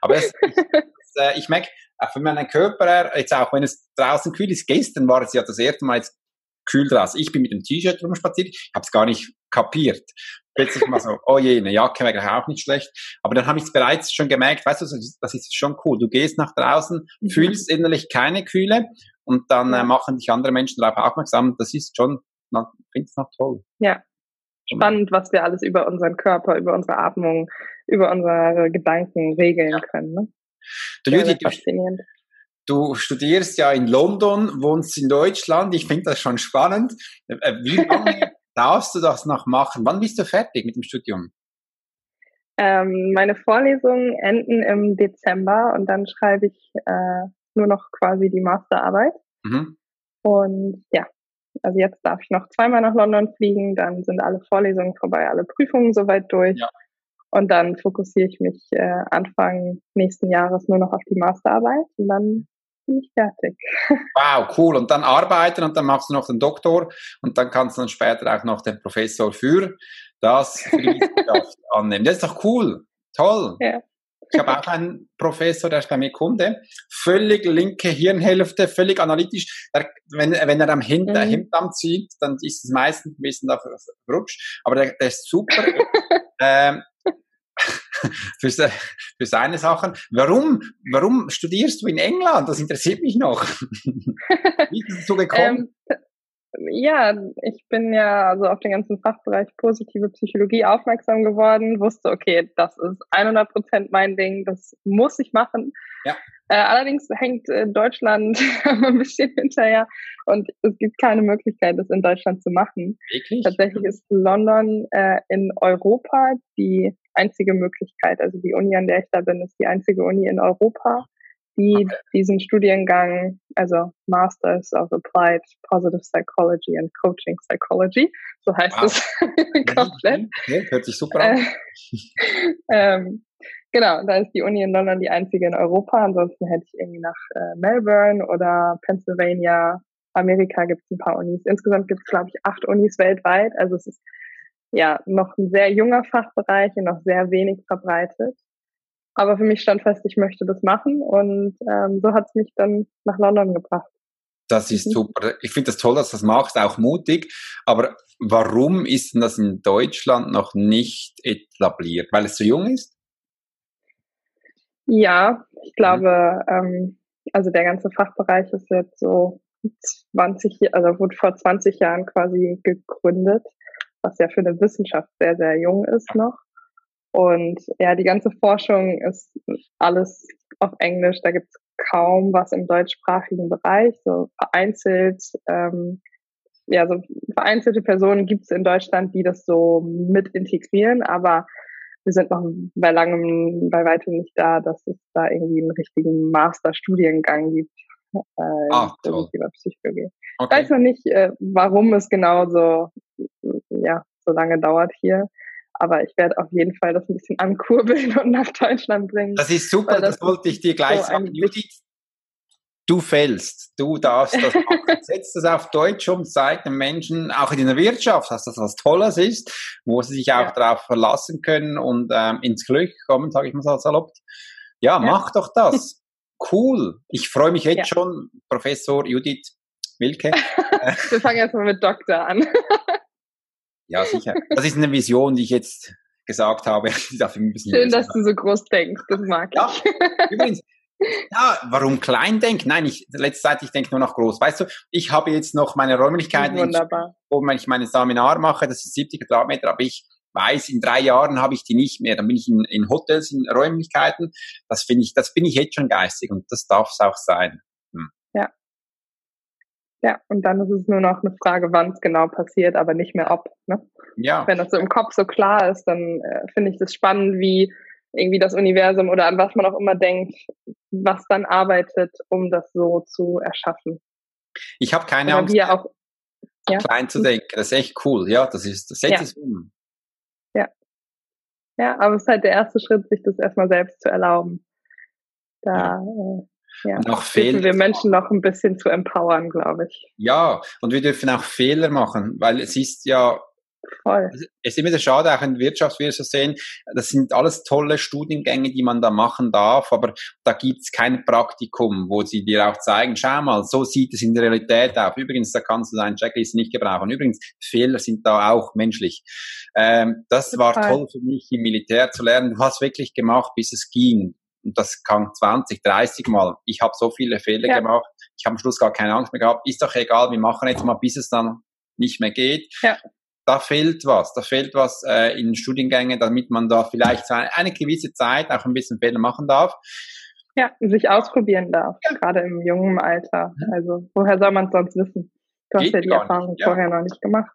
Aber es, es, äh, ich merke, auch für meinen Körper, jetzt auch wenn es draußen kühl ist, gestern war es ja das erste Mal jetzt kühl draußen. Ich bin mit dem T-Shirt rumspaziert, ich habe es gar nicht kapiert. Plötzlich mal so, oh je, eine Jacke wäre auch nicht schlecht. Aber dann habe ich es bereits schon gemerkt, weißt du, das ist schon cool. Du gehst nach draußen, mhm. fühlst innerlich keine Kühle und dann äh, machen dich andere Menschen darauf aufmerksam. Das ist schon, ich finde es noch toll. Ja. Spannend, was wir alles über unseren Körper, über unsere Atmung, über unsere Gedanken regeln ja. können. Ne? Du, Judy, faszinierend. Du studierst ja in London, wohnst in Deutschland. Ich finde das schon spannend. Äh, äh, wie lange *laughs* darfst du das noch machen? Wann bist du fertig mit dem Studium? Ähm, meine Vorlesungen enden im Dezember und dann schreibe ich äh, nur noch quasi die Masterarbeit. Mhm. Und ja, also jetzt darf ich noch zweimal nach London fliegen, dann sind alle Vorlesungen vorbei, alle Prüfungen soweit durch. Ja. Und dann fokussiere ich mich äh, Anfang nächsten Jahres nur noch auf die Masterarbeit und dann bin ich fertig. *laughs* Wow, cool. Und dann arbeiten und dann machst du noch den Doktor und dann kannst du dann später auch noch den Professor für das *laughs* annehmen. Das ist doch cool. Toll. Ja. Ich habe auch einen Professor, der ist bei mir Kunde, völlig linke Hirnhälfte, völlig analytisch. Der, wenn, wenn er am Hint, mhm. Hintdarm zieht, dann ist es meistens ein bisschen da verrutscht. Aber der, der ist super. *laughs* ähm, für, für seine Sachen. Warum, warum studierst du in England? Das interessiert mich noch. *laughs* Wie ist es so gekommen? Ähm, ja, ich bin ja also auf den ganzen Fachbereich positive Psychologie aufmerksam geworden, wusste, okay, das ist 100 Prozent mein Ding, das muss ich machen. Ja. Äh, allerdings hängt äh, Deutschland *laughs* ein bisschen hinterher und es gibt keine Möglichkeit, das in Deutschland zu machen. Wirklich? Tatsächlich ist London äh, in Europa die einzige Möglichkeit. Also die Uni, an der ich da bin, ist die einzige Uni in Europa, die okay. diesen Studiengang, also Masters of Applied Positive Psychology and Coaching Psychology, so heißt wow. es *laughs* komplett. Okay, hört sich super an. Äh, *laughs* ähm, genau, da ist die Uni in London die einzige in Europa. Ansonsten hätte ich irgendwie nach äh, Melbourne oder Pennsylvania, Amerika gibt es ein paar Unis. Insgesamt gibt es, glaube ich, acht Unis weltweit. Also es ist ja noch ein sehr junger Fachbereich und noch sehr wenig verbreitet. Aber für mich stand fest, ich möchte das machen und ähm, so hat es mich dann nach London gebracht. Das ist mhm. super. Ich finde das toll, dass du das machst, auch mutig. Aber warum ist denn das in Deutschland noch nicht etabliert? Weil es so jung ist? Ja, ich glaube, mhm. ähm, also der ganze Fachbereich ist jetzt so 20, also wurde vor 20 Jahren quasi gegründet, was ja für eine Wissenschaft sehr, sehr jung ist noch. Und ja, die ganze Forschung ist alles auf Englisch, da gibt es kaum was im deutschsprachigen Bereich, so vereinzelt, ähm, ja, so vereinzelte Personen gibt es in Deutschland, die das so mit integrieren, aber wir sind noch bei langem, bei weitem nicht da, dass es da irgendwie einen richtigen Masterstudiengang gibt. Äh, ah, toll. Psychologie. Okay. Ich weiß noch nicht, äh, warum es genau so, ja, so lange dauert hier. Aber ich werde auf jeden Fall das ein bisschen ankurbeln *laughs* und nach Deutschland bringen. Das ist super, das, das wollte ich dir gleich so sagen. Judith, du fällst, du darfst das machen. *laughs* Setz das auf Deutsch um, zeig den Menschen, auch in der Wirtschaft, dass das was Tolles ist, wo sie sich auch ja. darauf verlassen können und ähm, ins Glück kommen, sage ich mal so salopp. Ja, ja, mach doch das. *laughs* Cool. Ich freue mich jetzt ja. schon, Professor Judith Wilke. Wir fangen erstmal mit Doktor an. Ja, sicher. Das ist eine Vision, die ich jetzt gesagt habe. *laughs* Schön, dass du so groß denkst, das mag ich. Ja, übrigens, ja, warum klein denken? Nein, ich, letzte Zeit, ich denke nur noch groß. Weißt du, ich habe jetzt noch meine Räumlichkeiten, Wunderbar. wo ich meine Seminar mache, das ist 70 Quadratmeter, aber ich weiß, in drei Jahren habe ich die nicht mehr. Dann bin ich in, in Hotels, in Räumlichkeiten. Das finde ich, das bin ich jetzt schon geistig und das darf es auch sein. Ja. Ja, und dann ist es nur noch eine Frage, wann es genau passiert, aber nicht mehr ob. Ne? Ja. Wenn das so im Kopf so klar ist, dann äh, finde ich das spannend, wie irgendwie das Universum oder an was man auch immer denkt, was dann arbeitet, um das so zu erschaffen. Ich habe keine Angst, auch, ja? klein zu denken. Das ist echt cool. Ja, das ist, das setzt ja. es um. Ja, aber es ist halt der erste Schritt, sich das erstmal selbst zu erlauben. Da äh, ja, noch Fehler wir Menschen noch ein bisschen zu empowern, glaube ich. Ja, und wir dürfen auch Fehler machen, weil es ist ja Voll. Es ist immer so schade, auch in der Wirtschaft wir so sehen, das sind alles tolle Studiengänge, die man da machen darf, aber da gibt's kein Praktikum, wo sie dir auch zeigen, schau mal, so sieht es in der Realität aus. Übrigens, da kannst du deinen Checklist nicht gebrauchen. Übrigens, Fehler sind da auch menschlich. Ähm, das Total. war toll für mich im Militär zu lernen. Du hast wirklich gemacht, bis es ging. Und das kann 20, 30 Mal. Ich habe so viele Fehler ja. gemacht. Ich habe am Schluss gar keine Angst mehr gehabt. Ist doch egal, wir machen jetzt mal, bis es dann nicht mehr geht. Ja da fehlt was, da fehlt was äh, in Studiengängen, damit man da vielleicht eine gewisse Zeit auch ein bisschen Fehler machen darf. Ja, sich ausprobieren darf, ja. gerade im jungen Alter. Also woher soll man es sonst wissen? Du hast ja die Erfahrung nicht, ja. vorher noch nicht gemacht.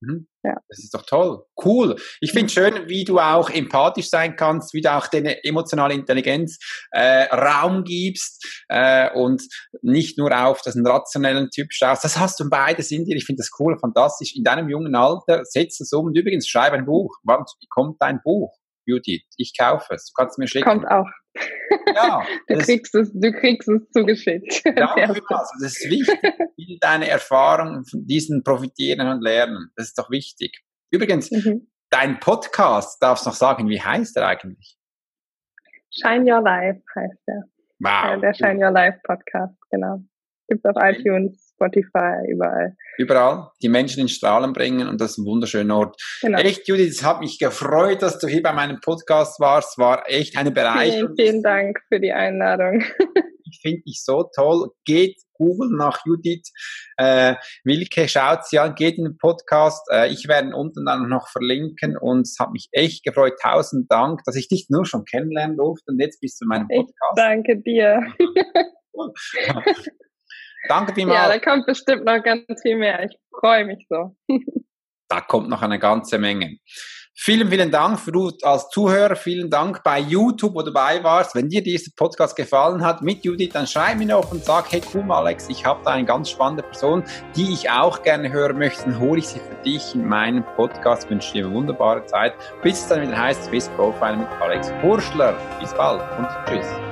Mhm. Ja. Das ist doch toll. Cool. Ich finde schön, wie du auch empathisch sein kannst, wie du auch deine emotionale Intelligenz äh, Raum gibst äh, und nicht nur auf das rationellen Typ schaust. Das hast du beides in dir. Ich finde das cool, fantastisch. In deinem jungen Alter setz es um und übrigens schreib ein Buch. Wann kommt dein Buch? Beauty. Ich kaufe es. Du kannst mir schicken. Kommt auch. Ja, *laughs* du kriegst es, du kriegst es zugeschickt. *laughs* Ja, also das ist wichtig. Deine Erfahrungen von diesen profitieren und lernen. Das ist doch wichtig. Übrigens, mhm. dein Podcast, darfst du noch sagen, wie heißt er eigentlich? Shine Your Life heißt er. Wow. Der Shine Your Life Podcast, genau. Gibt auf iTunes, Spotify, überall. Überall. Die Menschen in Strahlen bringen und das ist ein wunderschöner Ort. Genau. Echt, Judith, es hat mich gefreut, dass du hier bei meinem Podcast warst. War echt eine Bereicherung. Vielen, vielen Dank für die Einladung. *laughs* ich finde dich so toll. Geht Google nach Judith äh, Wilke, schaut sie an, geht in den Podcast. Äh, ich werde ihn unten dann noch verlinken und es hat mich echt gefreut. Tausend Dank, dass ich dich nur schon kennenlernen durfte und jetzt bist du in meinem Podcast. Ich danke dir. *laughs* *laughs* Danke vielmals. Ja, da kommt bestimmt noch ganz viel mehr. Ich freue mich so. da kommt noch eine ganze Menge. Vielen, vielen Dank für du als Zuhörer. Vielen Dank bei YouTube, wo du dabei warst. Wenn dir dieser Podcast gefallen hat mit Judith, dann schreib mir noch und sag, hey cool Alex, ich habe da eine ganz spannende Person, die ich auch gerne hören möchte. Dann hole ich sie für dich in meinen Podcast. Ich wünsche dir eine wunderbare Zeit. Bis es dann wieder heißt Swiss Profile mit Alex Hurschler. Bis bald und tschüss.